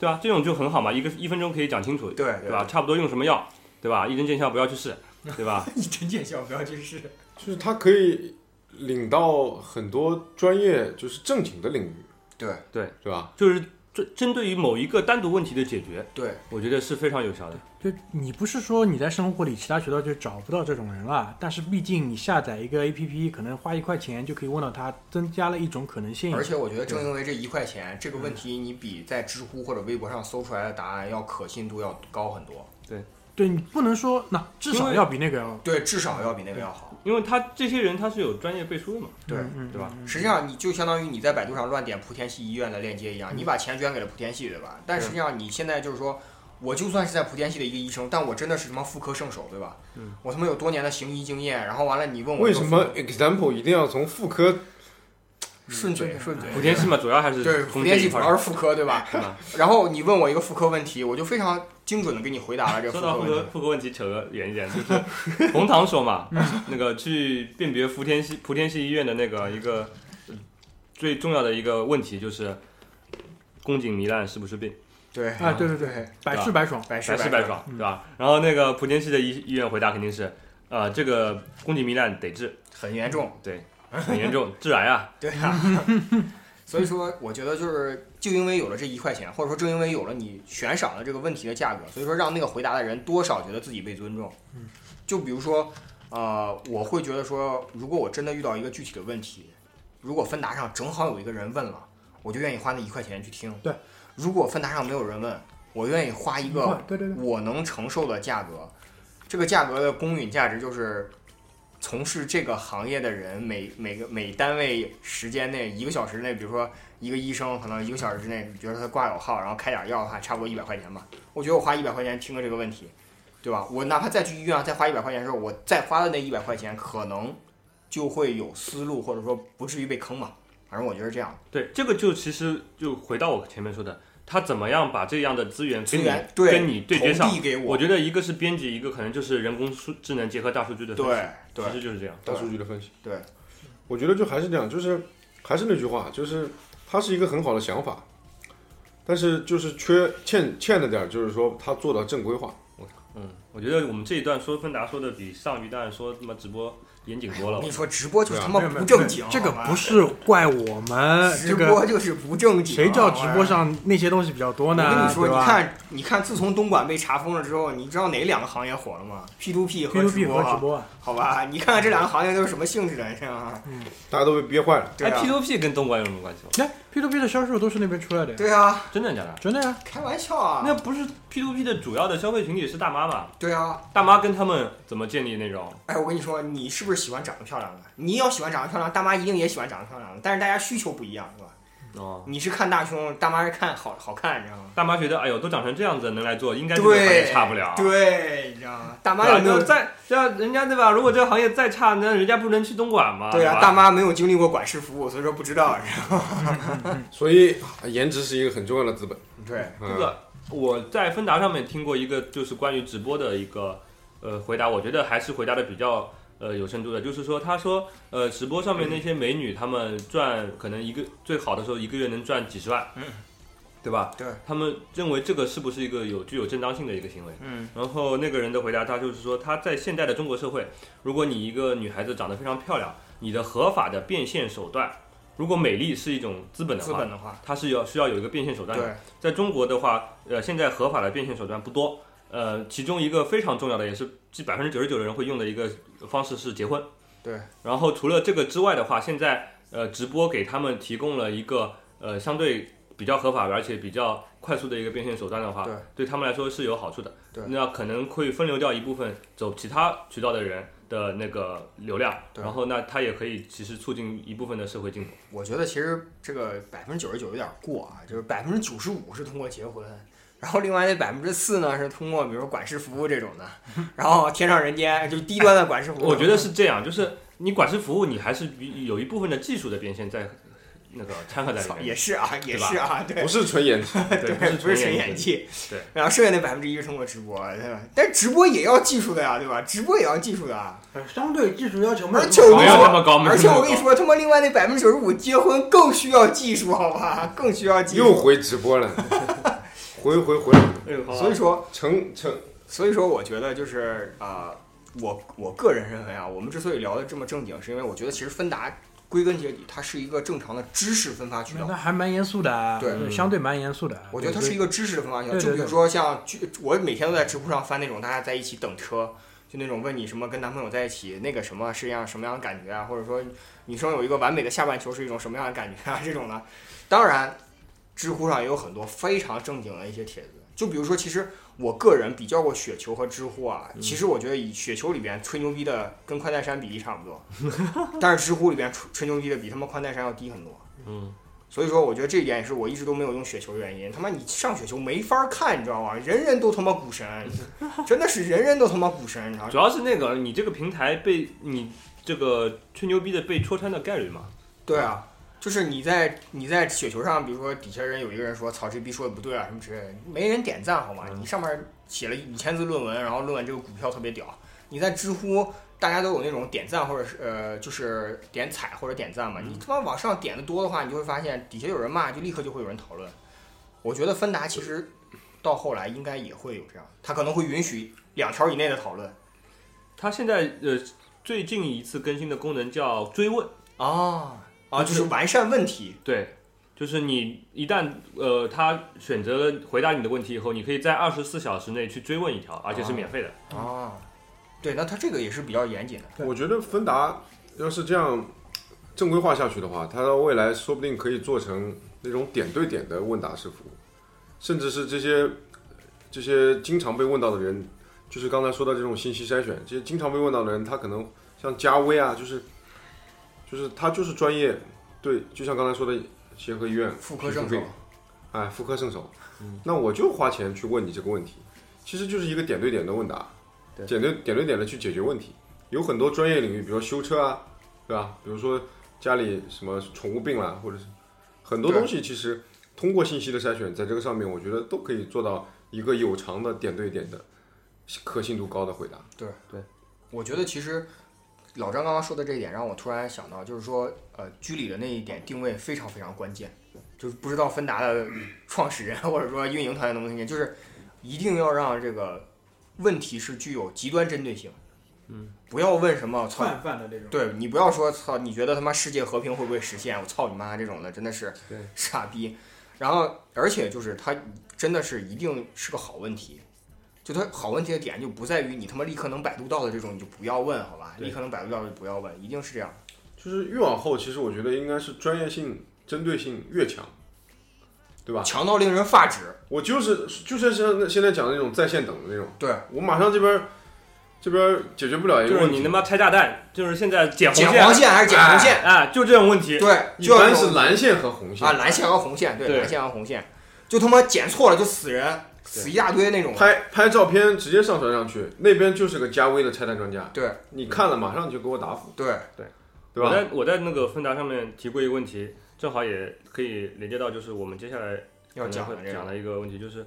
对吧？这种就很好嘛，一个一分钟可以讲清楚，对对吧？？差不多用什么药，对吧？一针见效，不要去试，对吧？一针见效，不要去试。就是他可以领到很多专业就是正经的领域，对对，对吧？就是针针对于某一个单独问题的解决，对，我觉得是非常有效的。就你不是说你在生活里其他渠道就找不到这种人了，但是毕竟你下载一个 APP，可能花一块钱就可以问到他，增加了一种可能性。而且我觉得正因为这一块钱，这个问题你比在知乎或者微博上搜出来的答案要可信度要高很多。对对你不能说那至少要比那个要对，至少要比那个要好。因为他这些人他是有专业背书的嘛，对对吧嗯实际上，你就相当于你在百度上乱点莆田系医院的链接一样，你把钱捐给了莆田系，对吧？但实际上你现在就是说，我就算是在莆田系的一个医生，但我真的是什么妇科圣手，对吧？嗯我他妈有多年的行医经验，然后完了你问我为什么 example 一定要从妇科？顺嘴顺嘴？莆田系嘛，主要还是对，莆田系主。要是妇科，对吧？然后你问我一个妇科问题，我就非常精准的给你回答了这个说到妇妇科问题。科妇科问题，扯个远一点，就是 红糖说嘛，那个去辨别莆田系莆田系医院的那个一个呃最重要的一个问题就是宫颈糜烂是不是病？对啊，对对对，百试百爽。百试百试百爽，对吧？然后那个莆田系的医医院回答肯定是，呃，这个宫颈糜烂得治，很严重。对，很严重，致癌啊。对啊，所以说我觉得就是就因为有了这一块钱，或者说正因为有了你悬赏的这个问题的价格，所以说让那个回答的人多少觉得自己被尊重。嗯，就比如说，呃，我会觉得说，如果我真的遇到一个具体的问题，如果芬达上正好有一个人问了，我就愿意花那一块钱去听。对，如果芬达上没有人问，我愿意花一个对对对，我能承受的价格，这个价格的公允价值就是从事这个行业的人每每个每单位时间内一个小时内，比如说一个医生可能一个小时之内，比如说他挂有号，然后开点药的话，差不多一百块钱吧。我觉得我花一百块钱听个这个问题，对吧？我哪怕再去医院再花一百块钱的时候，我再花的那一百块钱可能就会有思路，或者说不至于被坑嘛。反正我觉得这样，对，这个就其实就回到我前面说的，他怎么样把这样的资源资跟你源对跟你对接上？递给我，我觉得一个是编辑，一个可能就是人工数智能结合大数据的分析，对对其实就是这样。大数据的分析。对，我觉得就还是这样，就是还是那句话，就是它是一个很好的想法，但是就是缺欠欠了点儿，就是说他做到正规化。嗯，我觉得我们这一段说芬达说的比上一段说他妈直播严谨多了。我跟你说，直播就是他妈不正经，这个不是怪我们，直播就是不正经。谁叫直播？上那些东西比较多呢？我跟你说，你看，你看，自从东莞被查封了之后，你知道哪两个行业火了吗？P to P 和直播，好吧？你看看这两个行业都是什么性质的，这样啊？大家都被憋坏了。哎，P to P 跟东莞有什么关系吗？那 P to P 的销售都是那边出来的，对啊，真的假的？真的呀。开玩笑啊！那不是 P to P 的主要的消费群体是大妈嘛？对啊，大妈跟他们怎么建立那种？哎，我跟你说，你是不是喜欢长得漂亮的？你要喜欢长得漂亮，大妈一定也喜欢长得漂亮的，但是大家需求不一样，是吧？哦，你是看大胸，大妈是看好好看，你知道吗？大妈觉得，哎呦，都长成这样子，能来做，应该这个行业，差不了。对，你知道吗？大妈有没有就？再 像人家对吧？如果这个行业再差，那人家不能去东莞吗？对啊，大妈没有经历过管事服务，所以说不知道，你知道吗？所以颜值是一个很重要的资本。对，嗯这个我在芬达上面听过一个，就是关于直播的一个呃回答，我觉得还是回答的比较呃有深度的。就是说，他说呃直播上面那些美女，她们赚可能一个最好的时候一个月能赚几十万，嗯，对吧？对，他们认为这个是不是一个有具有正当性的一个行为？嗯，然后那个人的回答，他就是说，他在现代的中国社会，如果你一个女孩子长得非常漂亮，你的合法的变现手段，如果美丽是一种资本的话资本，的话，它是要需要有一个变现手段的。对，在中国的话，呃，现在合法的变现手段不多，呃，其中一个非常重要的，也是基百分之九十九的人会用的一个方式是结婚。对。然后除了这个之外的话，现在呃，直播给他们提供了一个呃相对比较合法而且比较快速的一个变现手段的话，对，他们来说是有好处的。对那可能会分流掉一部分走其他渠道的人的那个流量，对然后那它也可以其实促进一部分的社会进步。我觉得其实这个百分之九十九有点过啊，就是百分之九十五是通过结婚，然后另外那百分之四呢是通过比如说管事服务这种的，然后天上人间就是低端的管事服务。我觉得是这样，就是你管事服务，你还是有一部分的技术的变现在那个掺和在里面。也是啊，也是啊，对不。是纯演技，对，不是纯演技。对，然后剩下那百分之一是通过直播，对吧？但直播也要技术的呀，对吧？直播也要技术的相对技术要求没有而且我没跟你说，有那么高，没而且我跟你说，他妈另外那百分之九十五结婚更需要技术，好吧？更需要技术。又回直播了，回回回所以说，成成所以说，我觉得就是啊、我我个人认为啊，我们之所以聊的这么正经，是因为我觉得其实芬达归根结底，它是一个正常的知识分发渠道那。还蛮严肃的啊，对呃相对蛮严肃的。我觉得它是一个知识的分发渠道。就比如说像，就我每天都在知乎上翻那种大家在一起等车，就那种问你什么跟男朋友在一起那个什么是一样什么样的感觉啊，或者说女生有一个完美的下半球是一种什么样的感觉啊这种的。当然，知乎上也有很多非常正经的一些帖子。就比如说，其实我个人比较过雪球和知乎啊，其实我觉得以雪球里边吹牛逼的跟宽带山比例差不多，但是知乎里边吹吹牛逼的比他妈宽带山要低很多。嗯，所以说，我觉得这一点也是我一直都没有用雪球的原因。他妈，你上雪球没法看，你知道吗？人人都他妈股神，真的是人人都他妈股神，你知道吗？主要是那个你这个平台被你这个吹牛逼的被戳穿的概率嘛。对啊，就是你在你在雪球上，比如说底下人有一个人说“操，这逼说的不对啊”什么之类的，没人点赞好吗？你上面写了五千字论文，然后论文这个股票特别屌，你在知乎。大家都有那种点赞或者是呃，就是点踩或者点赞嘛。你他妈往上点的多的话，你就会发现底下有人骂，就立刻就会有人讨论。我觉得芬达其实到后来应该也会有这样，他可能会允许两条以内的讨论。他现在呃最近一次更新的功能叫追问，啊啊，就是完善问题。对，就是你一旦呃他选择了回答你的问题以后，你可以在二十四小时内去追问一条，而且是免费的。啊，对，那他这个也是比较严谨的。我觉得芬达要是这样正规化下去的话，它到未来说不定可以做成那种点对点的问答式服务，甚至是这些这些经常被问到的人，就是刚才说的这种信息筛选，这些经常被问到的人，他可能像加微啊，就是就是他就是专业，对，就像刚才说的协和医院妇科圣手哎，妇科圣手，那我就花钱去问你这个问题，其实就是一个点对点的问答，对点对点对点的去解决问题。有很多专业领域，比如说修车啊，对吧？比如说家里什么宠物病啦，或者是很多东西，其实通过信息的筛选，在这个上面，我觉得都可以做到一个有偿的点对点的可信度高的回答。对对我觉得其实老张刚刚说的这一点，让我突然想到，就是说，呃，居里的那一点定位非常非常关键，就是不知道芬达的 创始人或者说运营团队能不能听见，就是一定要让这个问题是具有极端针对性。嗯，不要问什么操，泛泛的那种。对你不要说操，你觉得他妈世界和平会不会实现？我操你妈这种的真的是对傻逼。然后而且就是他真的是一定是个好问题。就他好问题的点就不在于你他妈立刻能百度到的这种，你就不要问，好吧？立刻能百度到的就不要问，一定是这样。就是越往后，其实我觉得应该是专业性、针对性越强，对吧？强到令人发指。我就是就是像现在讲的那种在线等的那种，对，我马上这边这边解决不了一个问题就是你他，妈拆炸弹，就是现在剪剪红线，黄线还是剪红线？哎，就这种问题。对，一般是蓝线和红线啊，蓝线和红线，对，对蓝线和红线，就他妈剪错了就死人，死一大堆那种。拍拍照片直接上传上去，那边就是个加微的拆弹专家，对你看了马上就给我答复，对，对吧？我在我在那个芬达上面提过一个问题，正好也可以连接到就是我们接下来要讲讲的一个问题，就是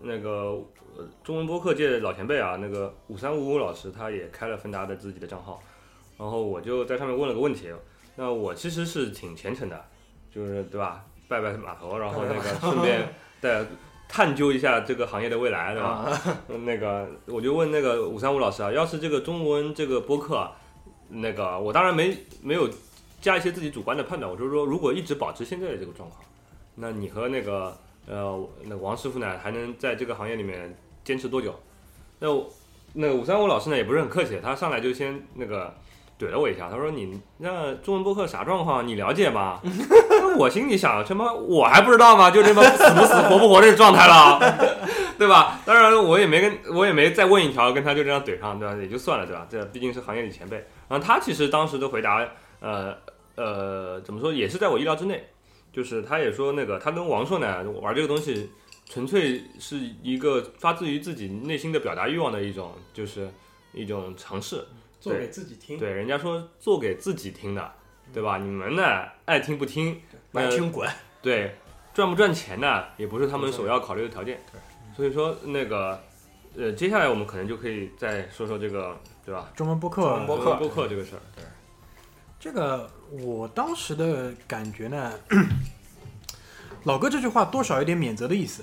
那个呃中文播客界的老前辈啊，那个五三五五老师他也开了芬达的自己的账号，然后我就在上面问了个问题，那我其实是挺虔诚的，就是对吧？拜拜码头，然后那个顺便 再探究一下这个行业的未来，对吧？那个我就问那个五三五老师啊，要是这个中文这个播客啊，那个我当然没没有加一些自己主观的判断，我就是说如果一直保持现在的这个状况，那你和那个呃那个王师傅呢还能在这个行业里面坚持多久？那那个五三五老师呢也不是很客气，他上来就先那个。怼了我一下，他说：“你那中文播客啥状况？你了解吗？” 我心里想，他妈我还不知道吗？就这么死不死活不活这状态了，对吧？当然我也没跟我也没再问一条，跟他就这样怼上，对吧？也就算了，对吧？这毕竟是行业里前辈。然后他其实当时的回答，呃呃，怎么说也是在我意料之内，就是他也说那个他跟王硕呢玩这个东西，纯粹是一个发自于自己内心的表达欲望的一种，就是一种尝试。做给自己听。对，人家说做给自己听的，对吧？你们呢爱听不听，爱听滚。对，赚不赚钱呢，也不是他们首要考虑的条件。对，所以说那个，呃，接下来我们可能就可以再说说这个，对吧？中文播客，中文播客播客这个事儿。对这个我当时的感觉呢，老哥这句话多少有点免责的意思，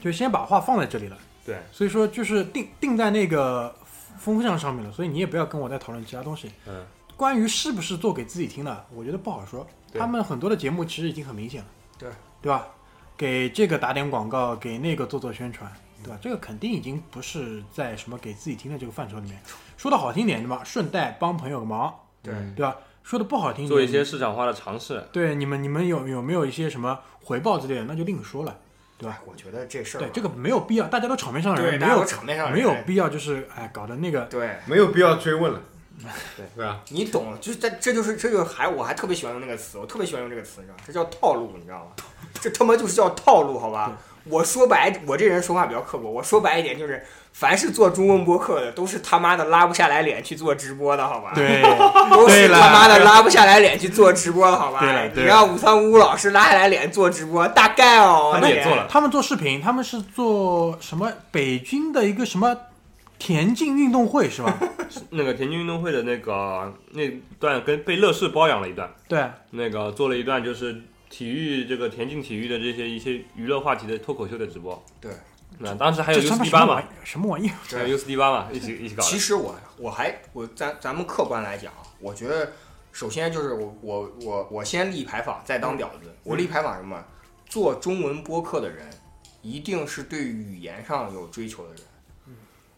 就先把话放在这里了。对，所以说就是定定在那个风向上面了，所以你也不要跟我再讨论其他东西。嗯，关于是不是做给自己听的，我觉得不好说。他们很多的节目其实已经很明显了，对对吧？给这个打点广告，给那个做做宣传，对吧？这个肯定已经不是在什么给自己听的这个范畴里面。说的好听点，对吧？顺带帮朋友个忙，对嗯对吧？说的不好听，做一些市场化的尝试。对你们，你们有有没有一些什么回报之类的，那就另说了。对吧我觉得这事儿，对这个没有必要，大家都场面上的对，人，没有场面上的没有必要，就是哎搞的那个对。没有必要追问了，对对吧？你懂，就是这这就是这就是还我还特别喜欢用那个词，我特别喜欢用这个词，你知道吗？这叫套路，你知道吗？这他妈就是叫套路，好吧？我说白，我这人说话比较刻薄，我说白一点就是，凡是做中文播客的，都是他妈的拉不下来脸去做直播的，好吧？对 都是他妈的拉不下来脸去做直播的，好吧？对了对了你让五三五五老师拉下来脸做直播，大概哦，他们也做了他们做视频，他们是做什么？北京的一个什么田径运动会是吧？那个田径运动会的那个那段跟被乐视包养了一段，对，那个做了一段就是体育这个田径体育的这些一些娱乐话题的脱口秀的直播。对，那当时还有 U 妈 C D 八嘛什么玩，意儿？还有 U C D 八嘛，一起一起搞。其实我我还我咱咱们客观来讲啊，我觉得首先就是我我我我先立牌坊，再当婊子。我立牌坊什么？做中文播客的人，一定是对语言上有追求的人，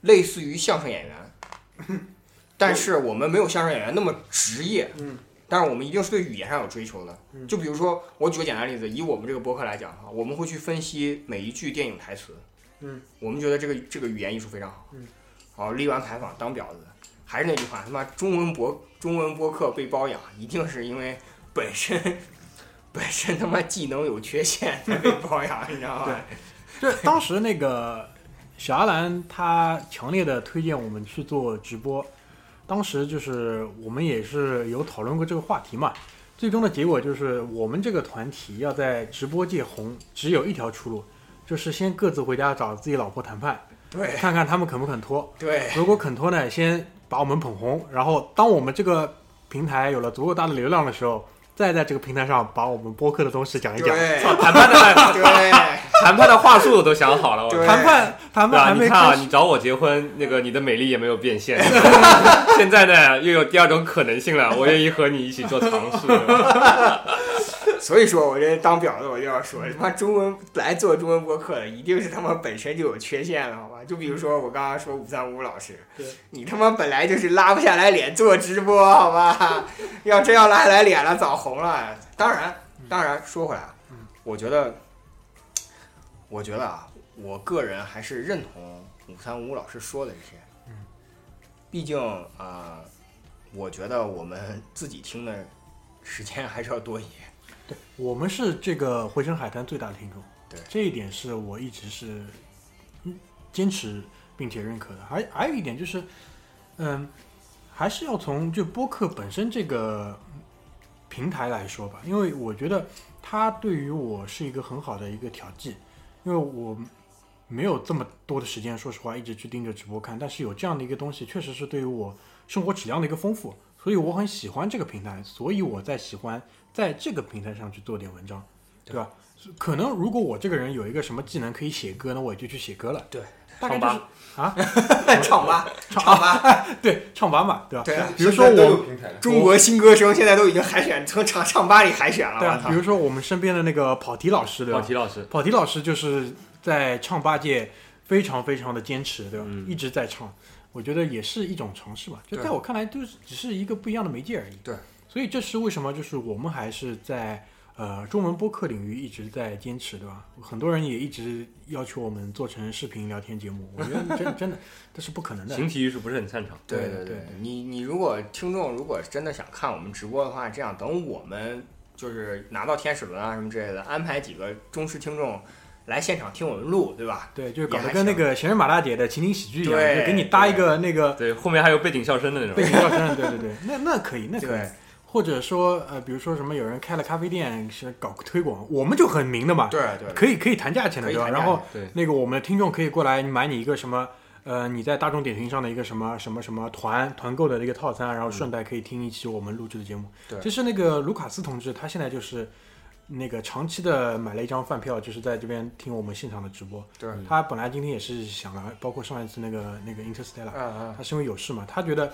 类似于相声演员。但是我们没有相声演员那么职业，嗯，但是我们一定是对语言上有追求的。嗯就比如说，我举个简单例子，以我们这个播客来讲哈，我们会去分析每一句电影台词，嗯，我们觉得这个这个语言艺术非常好，嗯，好立完牌坊当婊子，还是那句话，他妈中文博中文播客被包养，一定是因为本身 本身他妈技能有缺陷才被包养，你知道吗？这当时那个小阿兰他强烈的推荐我们去做直播，当时就是我们也是有讨论过这个话题嘛。最终的结果就是我们这个团体要在直播界红，只有一条出路，就是先各自回家找自己老婆谈判，对看看他们肯不肯拖。对如果肯拖呢，先把我们捧红，然后当我们这个平台有了足够大的流量的时候，再在这个平台上把我们播客的东西讲一讲。对操，谈判的对 谈判的话术我都想好了，我对谈判谈判还没你看啊，你找我结婚，那个你的美丽也没有变现。现在呢，又有第二种可能性了，我愿意和你一起做尝试。所以说我这当婊子我就要说，他妈中文来做中文播客的，一定是他妈本身就有缺陷了，好吧？就比如说我刚刚说五三五老师，你他妈本来就是拉不下来脸做直播，好吧？要真要拉下来脸了，早红了。当然，当然说回来啊，我觉得，我觉得啊，我个人还是认同五三五老师说的这些。毕竟啊、呃我觉得我们自己听的时间还是要多一些。我们是这个回声海滩最大的听众，对。这一点是我一直是嗯坚持并且认可的。还还有一点就是，嗯，还是要从就播客本身这个平台来说吧，因为我觉得它对于我是一个很好的一个调剂，因为我没有这么多的时间，说实话一直去盯着直播看，但是有这样的一个东西，确实是对于我生活质量的一个丰富，所以我很喜欢这个平台，所以我在喜欢在这个平台上去做点文章，对吧？可能如果我这个人有一个什么技能可以写歌，那我也就去写歌了。对，大概唱就是吧啊，唱吧，唱吧，对，唱吧嘛，对吧？对啊，比如说我，中国新歌声现在都已经海选，从唱唱吧里海选了，对啊，比！如说我们身边的那个跑题老师，对吧？跑题老师，跑题老师就是在唱吧界非常非常的坚持，对吧？嗯一直在唱，我觉得也是一种尝试吧。就在我看来，就是只是一个不一样的媒介而已。对，所以这是为什么，就是我们还是在呃中文播客领域一直在坚持，对吧？很多人也一直要求我们做成视频聊天节目，我觉得真 真的这是不可能的。形体艺术不是很擅长。对对对对对，你你如果听众如果真的想看我们直播的话，这样等我们就是拿到天使轮啊什么之类的，安排几个忠实听众来现场听我们录，对吧？对，就是搞得跟那个闲人马大姐的情景喜剧一样，就给你搭一个那个对，后面还有背景笑声的那种背。景笑声，对对对，那那可以，那可以。对或者说呃，比如说什么有人开了咖啡店是搞推广，我们就很明的嘛，对对，可以可以谈价钱的，对吧？然后对那个我们的听众可以过来买你一个什么。呃，你在大众点评上的一个什么什么什么团团购的一个套餐，然后顺带可以听一期我们录制的节目。对就是那个卢卡斯同志，他现在就是那个长期的买了一张饭票，就是在这边听我们现场的直播。对，他本来今天也是想了，包括上一次那个那个 Interstellar，嗯嗯，他是因为有事嘛，他觉得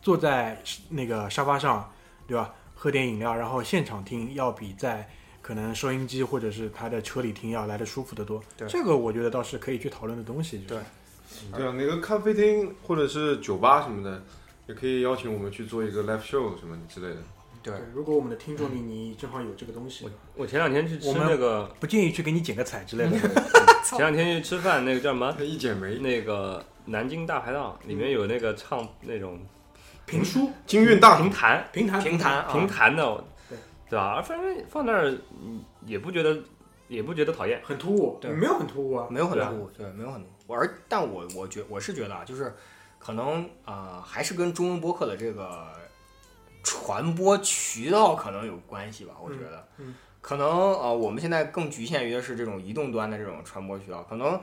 坐在那个沙发上，对吧？喝点饮料，然后现场听，要比在可能收音机或者是他的车里听要来的舒服得多。对这个我觉得倒是可以去讨论的东西。就是对对啊，那个咖啡厅或者是酒吧什么的，也可以邀请我们去做一个 live show 什么之类的。对对，如果我们的听众里你正好有这个东西，我前两天去吃我们那个，不建议去给你剪个彩之类的。前两天去吃饭，那个叫什么？一剪梅，那个南京大排档里面有那个唱那种评书、京韵大评弹评弹、评弹啊评弹的，对对吧？反正放那儿嗯也不觉得也不觉得讨厌。很突兀，对没有很突兀啊。没有很突兀，对，没有很突兀而但我我觉我是觉得啊，就是可能啊、呃还是跟中文播客的这个传播渠道可能有关系吧。我觉得，可能啊我们现在更局限于的是这种移动端的这种传播渠道，可能。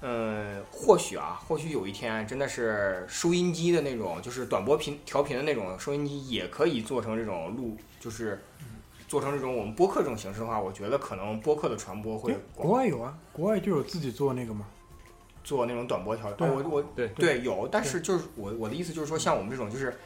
嗯，或许啊，或许有一天真的是收音机的那种，就是短波频调频的那种收音机，也可以做成这种录，就是做成这种我们播客这种形式的话，我觉得可能播客的传播会国外有啊，国外就有自己做那个嘛。做那种短波调，对哦我我对对有，但是就是我我的意思就是说，像我们这种就是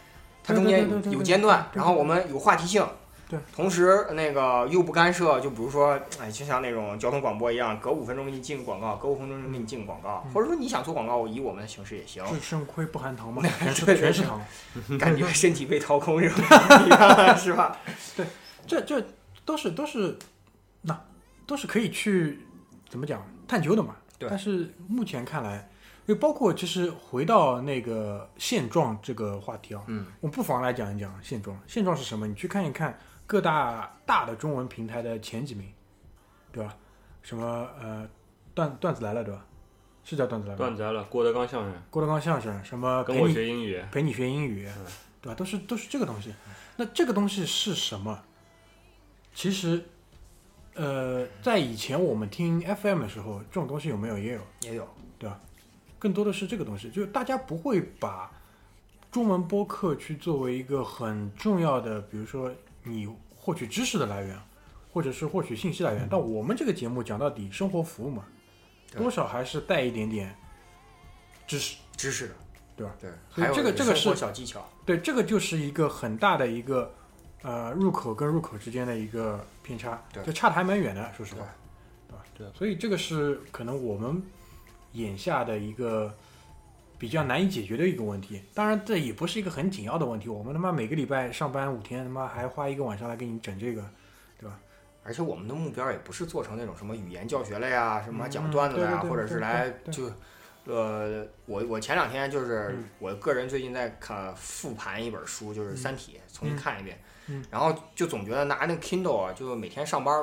它中间有间断，然后我们有话题性，对，同时那个又不干涉，就比如说，哎，就像那种交通广播一样，隔五分钟给你进个广告，隔五分钟给你进个广告，嗯或者说你想做广告，我以我们的形式也行，智胜亏不含糖嘛，全 是对对全是糖。感觉身体被掏空这种感觉，是吧？对这这都是都是那都是可以去怎么讲探究的嘛。对但是目前看来，就包括其实回到那个现状这个话题啊，嗯，我们不妨来讲一讲现状。现状是什么？你去看一看各大大的中文平台的前几名，对吧？什么呃段段子来了，对吧？是叫段子来了，段子来了，郭德纲相声，郭德纲相声，什么跟我学英语，陪你学英语，嗯对吧？都是都是这个东西。那这个东西是什么？其实，呃，在以前我们听 FM 的时候，这种东西有没有？也有，也有，对吧更多的是这个东西，就是大家不会把中文播客去作为一个很重要的，比如说你获取知识的来源，或者是获取信息来源。但我们这个节目讲到底，生活服务嘛，多少还是带一点点知识。知识的，对吧？对，所以还有这个这个生活是小技巧，对，这个就是一个很大的一个呃入口跟入口之间的一个偏差，对就差的还蛮远的，说实话，对吧？对所以这个是可能我们眼下的一个比较难以解决的一个问题。当然，这也不是一个很紧要的问题。我们他妈每个礼拜上班五天，他妈还花一个晚上来给你整这个，对吧而且我们的目标也不是做成那种什么语言教学类啊，什么嗯讲段子的呀、或者是来就，呃，我我前两天就是嗯我个人最近在看复盘一本书，就是《三体》，重新看一遍，嗯然后就总觉得拿那个 Kindle 啊，就每天上班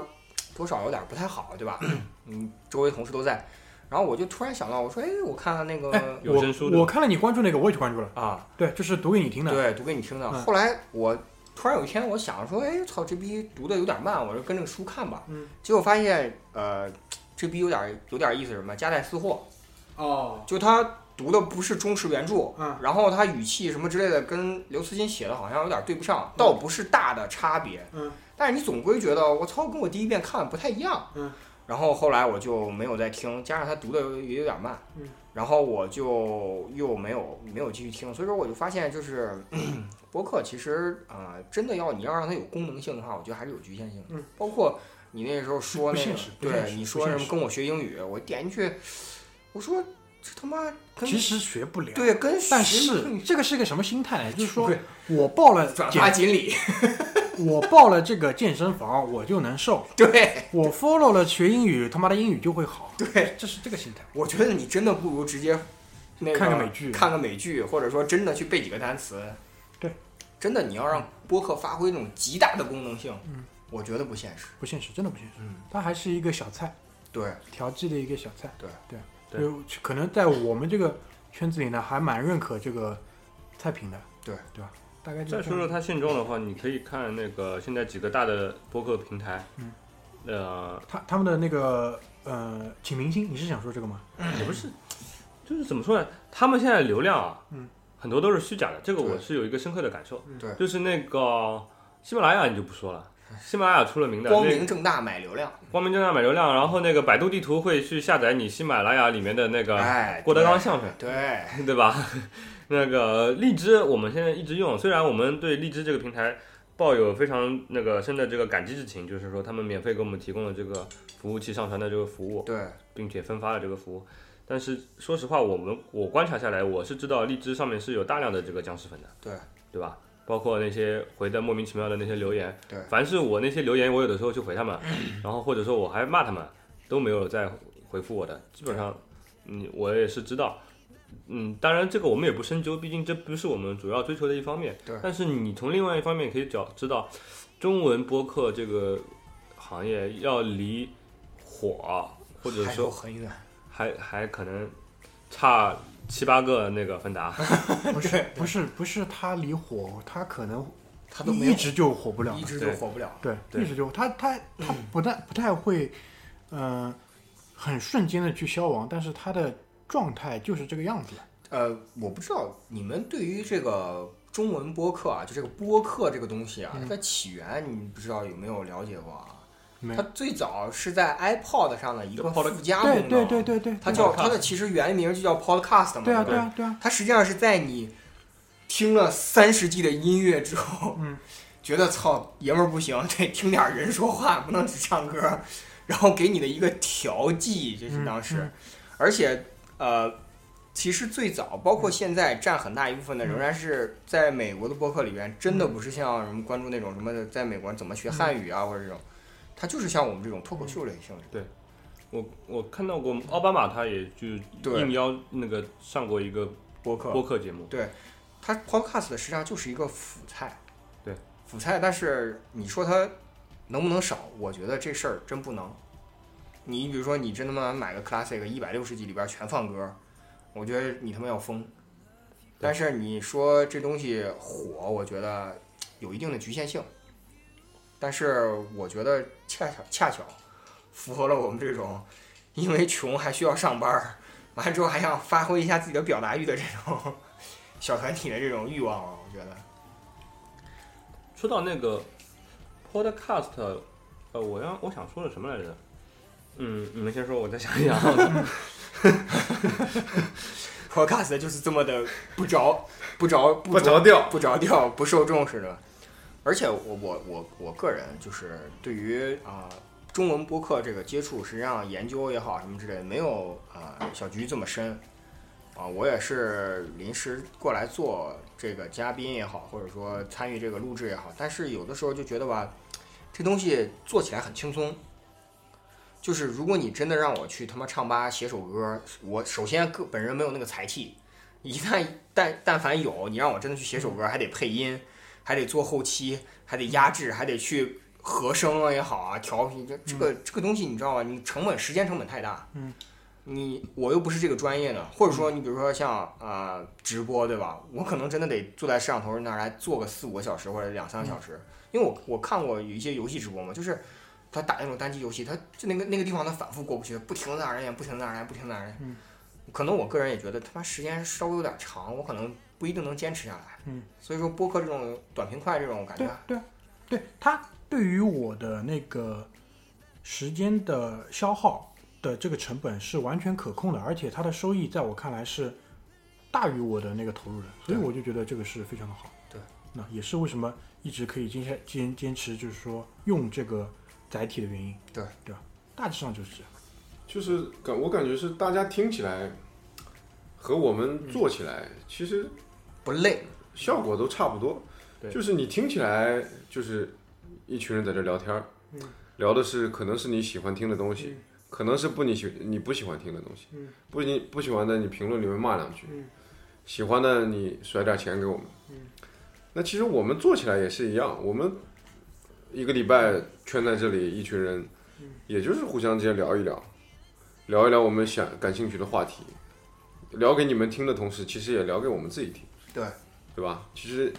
多少有点不太好，对吧？嗯，周围同事都在，然后我就突然想到，我说，哎，我看那个、哎有声书的我我看了你关注那个，我也去关注了。啊，对，就是读给你听的。对，读给你听的。嗯后来我突然有一天，我想说，哎，操，这逼读的有点慢，我就跟这个书看吧。嗯。结果发现，呃，这逼有点有点意思，什么？夹带私货，哦，就他读的不是忠实原著，嗯然后他语气什么之类的跟刘慈欣写的好像有点对不上，倒不是大的差别。嗯。但是你总归觉得，我操，跟我第一遍看不太一样。嗯。然后后来我就没有再听，加上他读的也有点慢。嗯。然后我就又没有没有继续听，所以说我就发现，就是播客其实啊、呃真的要你要让它有功能性的话，我觉得还是有局限性的。嗯，包括你那时候说那个对你说什么跟我学英语，我点进去，我说这他妈跟其实学不了。对跟但是这个是一个什么心态呢？就是说我报了转发锦鲤，我报了这个健身房，我就能瘦；对我 follow 了学英语，他妈的英语就会好。对，这是这个心态。我觉得你真的不如直接那个看个美剧看个美剧，或者说真的去背几个单词。对，真的你要让播客发挥那种极大的功能性，嗯，我觉得不现实。不现实，真的不现实。嗯，它还是一个小菜，对调剂的一个小菜。对对对就可能在我们这个圈子里呢，还蛮认可这个菜品的。对对吧？大概就再说说它现状的话，你可以看那个现在几个大的播客平台，嗯，呃，他他们的那个呃，请明星，你是想说这个吗？也不是，就是怎么说呢？他们现在流量啊，嗯，很多都是虚假的，这个我是有一个深刻的感受。嗯对就是那个喜马拉雅你就不说了，喜马拉雅出了名的光明正大买流量，光明正大买流量，然后那个百度地图会去下载你喜马拉雅里面的那个哎，郭德纲相声，对，对吧？那个荔枝我们现在一直用，虽然我们对荔枝这个平台抱有非常那个深的这个感激之情，就是说他们免费给我们提供了这个服务器上传的这个服务，对，并且分发了这个服务。但是说实话，我们我观察下来，我是知道荔枝上面是有大量的这个僵尸粉的，对对吧？包括那些回的莫名其妙的那些留言，对。凡是我那些留言，我有的时候去回他们，然后或者说我还骂他们，都没有再回复我的，基本上，嗯，我也是知道，嗯，当然这个我们也不深究，毕竟这不是我们主要追求的一方面。对。但是你从另外一方面可以找知道，中文播客这个行业要离火，或者说很远，还还可能差七八个那个芬达。不是不是不是他离火，他可能他都没一直就火不了一。直就火不了。对，对一直就他他他不太不太会，嗯、很瞬间的去消亡，但是他的状态就是这个样子。呃，我不知道你们对于这个中文播客啊，就这个播客这个东西啊，嗯它的起源你不知道有没有了解过啊？没它最早是在 iPod 上的一个附加功能，对对对对对，它叫它的其实原名就叫 Podcast 嘛，对啊不对啊对啊，它实际上是在你听了三十季的音乐之后，嗯，觉得操爷们儿不行，得听点人说话，不能只唱歌，然后给你的一个调剂，就是当时，嗯而且呃，其实最早包括现在占很大一部分的，嗯。仍然是在美国的播客里边，真的不是像什么关注那种什么在美国怎么学汉语啊、或者这种，它就是像我们这种脱口秀类性质。我我看到过奥巴马，他也就对应邀那个上过一个播客播客节目。对它 podcast 实际上就是一个辅菜，对，辅菜。但是你说它能不能少？我觉得这事儿真不能。你比如说，你真他妈买个 classic 一百六十集里边全放歌，我觉得你他妈要疯。但是你说这东西火，我觉得有一定的局限性。但是我觉得恰巧恰巧符合了我们这种因为穷还需要上班，完了之后还想发挥一下自己的表达欲的这种小团体的这种欲望啊，我觉得。说到那个 Podcast，呃，我要我想说的什么来着？嗯，你们先说，我再想一想。Podcast 就是这么的不着不着不着调。不着调、不受重视的。而且我我我我个人就是对于啊、中文播客这个接触，实际上研究也好什么之类的，没有啊、小菊这么深。啊，我也是临时过来做这个嘉宾也好，或者说参与这个录制也好，但是有的时候就觉得吧，这东西做起来很轻松。就是如果你真的让我去他妈唱吧写首歌，我首先个本人没有那个才气，一旦但但凡有，你让我真的去写首歌，还得配音，还得做后期，还得压制，还得去和声啊也好啊，调频，这这个这个东西你知道吗？你成本时间成本太大。嗯。你我又不是这个专业的，或者说你比如说像啊、呃直播对吧？我可能真的得坐在摄像头那儿来做个四五个小时或者两三个小时，因为我我看过有一些游戏直播嘛，就是他打那种单机游戏，他就那个那个地方他反复过不去，不停的在那儿演，不停的在那儿演，不停的在那儿演。嗯可能我个人也觉得他妈时间稍微有点长，我可能不一定能坚持下来。嗯，所以说播客这种短平快这种感觉对，对啊，对它对于我的那个时间的消耗的这个成本是完全可控的，而且它的收益在我看来是大于我的那个投入的，所以我就觉得这个是非常的好。对，那也是为什么一直可以坚持坚坚持，就是说用这个载体的原因。对对吧？大致上就是这样。就是感我感觉是大家听起来和我们做起来其实不累。效果都差不多。对。就是你听起来就是一群人在这聊天儿，聊的是可能是你喜欢听的东西，可能是不你喜你不喜欢听的东西，不你不喜欢的你评论里面骂两句，喜欢的你甩点钱给我们。那其实我们做起来也是一样，我们一个礼拜圈在这里一群人，也就是互相之间聊一聊，聊一聊我们想感兴趣的话题，聊给你们听的同时，其实也聊给我们自己听。对，对吧？其实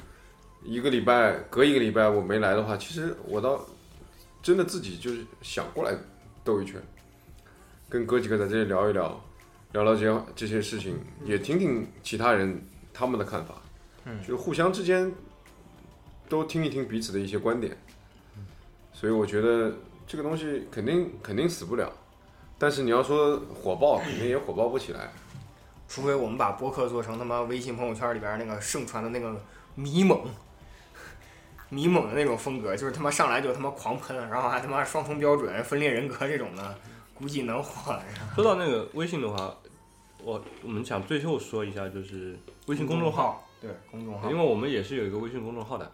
一个礼拜隔一个礼拜我没来的话，其实我倒真的自己就是想过来兜一圈，跟哥几个在这里聊一聊，聊聊这些这些事情，也听听其他人他们的看法，嗯就是互相之间都听一听彼此的一些观点，所以我觉得这个东西肯定肯定死不了，但是你要说火爆，肯定也火爆不起来。除非我们把播客做成他妈微信朋友圈里边那个盛传的那个迷蒙、迷蒙的那种风格，就是他妈上来就他妈狂喷，然后还他妈双重标准、分裂人格这种的，估计能火。说到那个微信的话，我我们想最后说一下，就是微信公众号，号，对公众号。因，为我们也是有一个微信公众号的，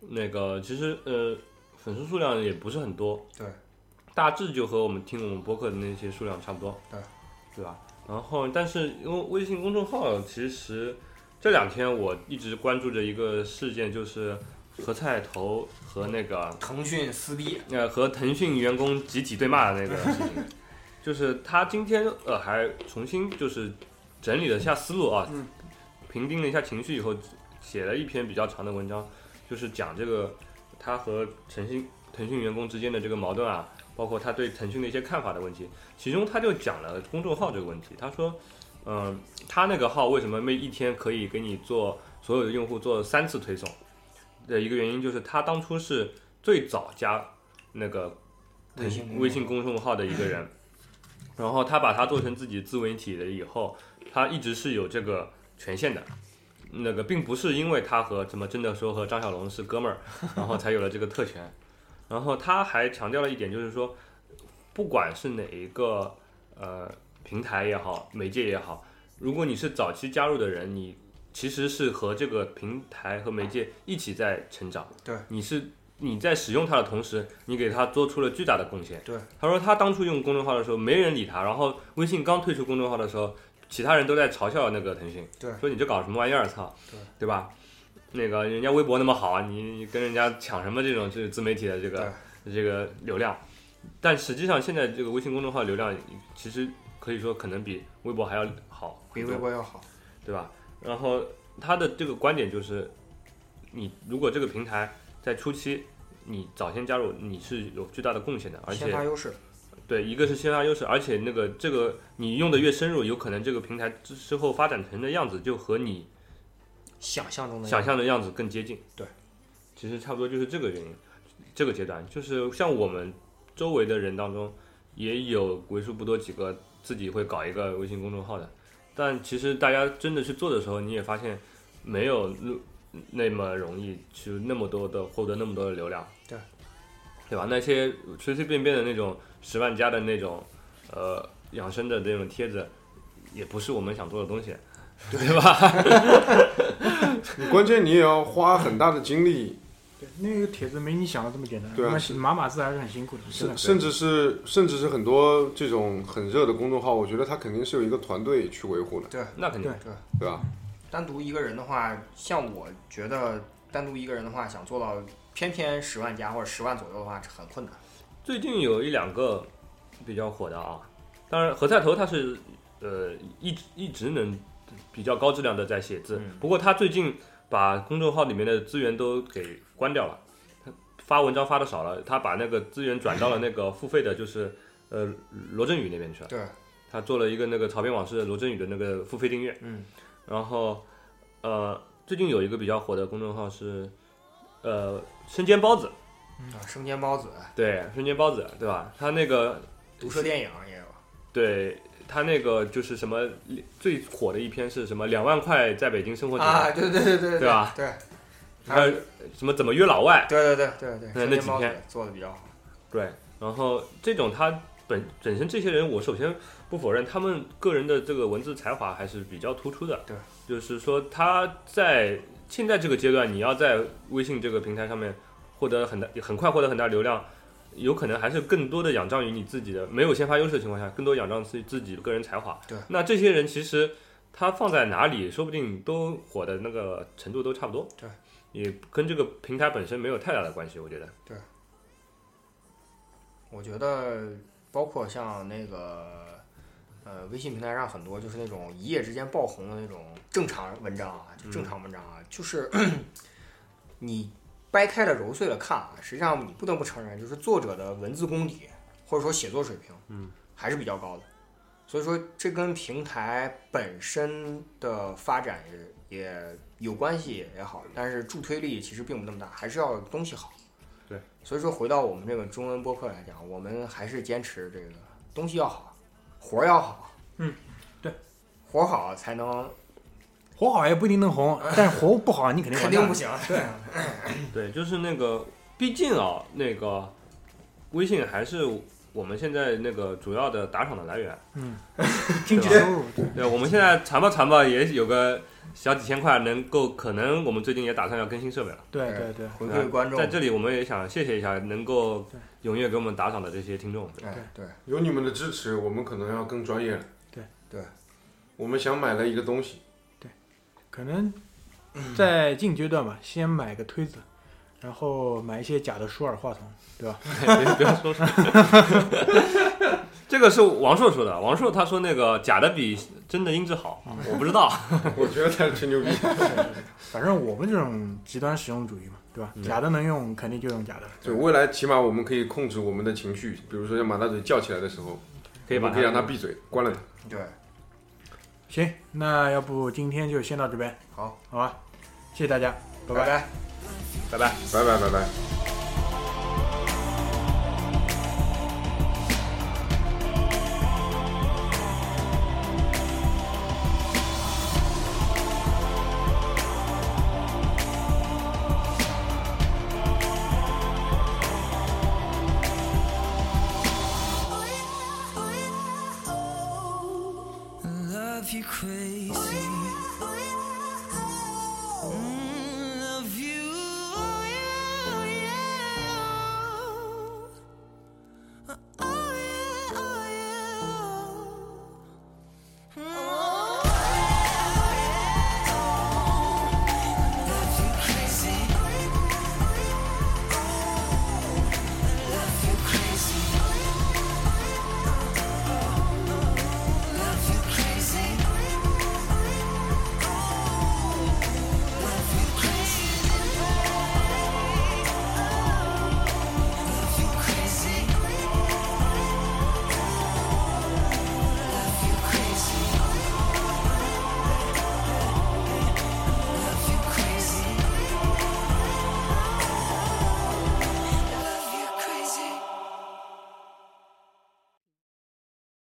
那个其实呃粉丝数量也不是很多，对，大致就和我们听我们播客的那些数量差不多，对，对吧？然后但是因为微信公众号其实这两天我一直关注着一个事件，就是何菜头和那个腾讯撕逼，呃，和腾讯员工集体对骂的那个 事情，就是他今天呃还重新就是整理了一下思路啊，平定了一下情绪以后，写了一篇比较长的文章，就是讲这个他和腾讯腾讯员工之间的这个矛盾啊，包括他对腾讯的一些看法的问题。其中他就讲了公众号这个问题，他说，嗯、他那个号为什么每一天可以给你做所有的用户做三次推送的一个原因，就是他当初是最早加那个腾讯微信公众号的一个人，然后他把它做成自己自媒体了以后，他一直是有这个权限的。那个并不是因为他和什么真的说和张小龙是哥们儿，然后才有了这个特权。然后他还强调了一点，就是说，不管是哪一个呃平台也好，媒介也好，如果你是早期加入的人，你其实是和这个平台和媒介一起在成长。对，你是你在使用它的同时，你给它做出了巨大的贡献。对，他说他当初用公众号的时候，没人理他，然后微信刚推出公众号的时候，其他人都在嘲笑那个腾讯，对说你这搞什么玩意儿，操，对，对吧？那个人家微博那么好啊，你你跟人家抢什么这种就是自媒体的这个这个流量？但实际上现在这个微信公众号流量其实可以说可能比微博还要好，比微博要好。对吧？然后他的这个观点就是，你如果这个平台在初期你早先加入，你是有巨大的贡献的，而且先发优势，对，一个是先发优势，而且那个这个你用的越深入，有可能这个平台之之后发展成的样子就和你想象中的想象的样子更接近。对，其实差不多就是这个原因。这个阶段，就是像我们周围的人当中，也有为数不多几个自己会搞一个微信公众号的，但其实大家真的去做的时候，你也发现没有那那么容易去那么多的获得那么多的流量，对对吧？那些随随便便的那种十万加的那种呃养生的那种帖子，也不是我们想做的东西，对吧？你 关键你也要花很大的精力，对，那个帖子没你想的这么简单，对啊那码码字还是很辛苦的，是的。甚甚至是甚至是很多这种很热的公众号，我觉得它肯定是有一个团队去维护的，对那肯定对对吧？单独一个人的话，像我觉得单独一个人的话，想做到偏偏十万加或者十万左右的话，是很困难。最近有一两个比较火的啊，当然何菜头他是呃一直一直能比较高质量的在写字，嗯。不过他最近把公众号里面的资源都给关掉了，他发文章发的少了，他把那个资源转到了那个付费的，就是呃罗振宇那边去了。对，他做了一个那个草编往事罗振宇的那个付费订阅，嗯，然后呃最近有一个比较火的公众号是呃生煎包子，啊，生煎包子、对生煎包子对吧？他那个毒舌电影也有，对他那个就是什么最火的一篇是什么两万块在北京生活指啊，南，对对对对对吧？对，还有什么怎么约老外，对对对对对，那那几篇做的比较好。对，然后这种他本本身这些人，我首先不否认他们个人的这个文字才华还是比较突出的。对，就是说他在现在这个阶段，你要在微信这个平台上面获得很大很快获得很大流量，有可能还是更多的仰仗于你自己的没有先发优势的情况下，更多仰仗自自己个人才华。对，那这些人其实他放在哪里，说不定都火的那个程度都差不多。对，也跟这个平台本身没有太大的关系，我觉得。对我觉得包括像那个呃微信平台上很多就是那种一夜之间爆红的那种正常文章啊，就正常文章啊，就是 你掰开了揉碎了看啊，实际上你不得不承认，就是作者的文字功底或者说写作水平，嗯，还是比较高的。所以说这跟平台本身的发展也也有关系也好，但是助推力其实并不那么大，还是要东西好。对，所以说回到我们这个中文播客来讲，我们还是坚持这个东西要好，活儿要好。嗯，对，活儿好才能活好也不一定能红，但是活不好你肯定肯定不行。对，对，就是那个，毕竟啊，那个微信还是我们现在那个主要的打赏的来源。经济收入。对，我们现在传吧传吧也有个小几千块，能够可能我们最近也打算要更新设备了。对对对，回馈观众。在这里我们也想谢谢一下能够踊跃给我们打赏的这些听众。对，对，有你们的支持，我们可能要更专业了。对对，我们想买了一个东西，可能在近阶段吧，先买个推子，然后买一些假的舒尔话筒，对吧？别不要说出来。这个是王硕说的，王硕他说那个假的比真的音质好，我不知道。我觉得他是吹牛逼。反正我们这种极端实用主义嘛，对吧？嗯假的能用，肯定就用假的。对，未来起码我们可以控制我们的情绪，比如说像马大嘴叫起来的时候，可以把可以让他闭嘴，关了他。对，行，那要不今天就先到这边，好，好吧？谢谢大家，拜拜拜。拜拜。拜拜拜拜。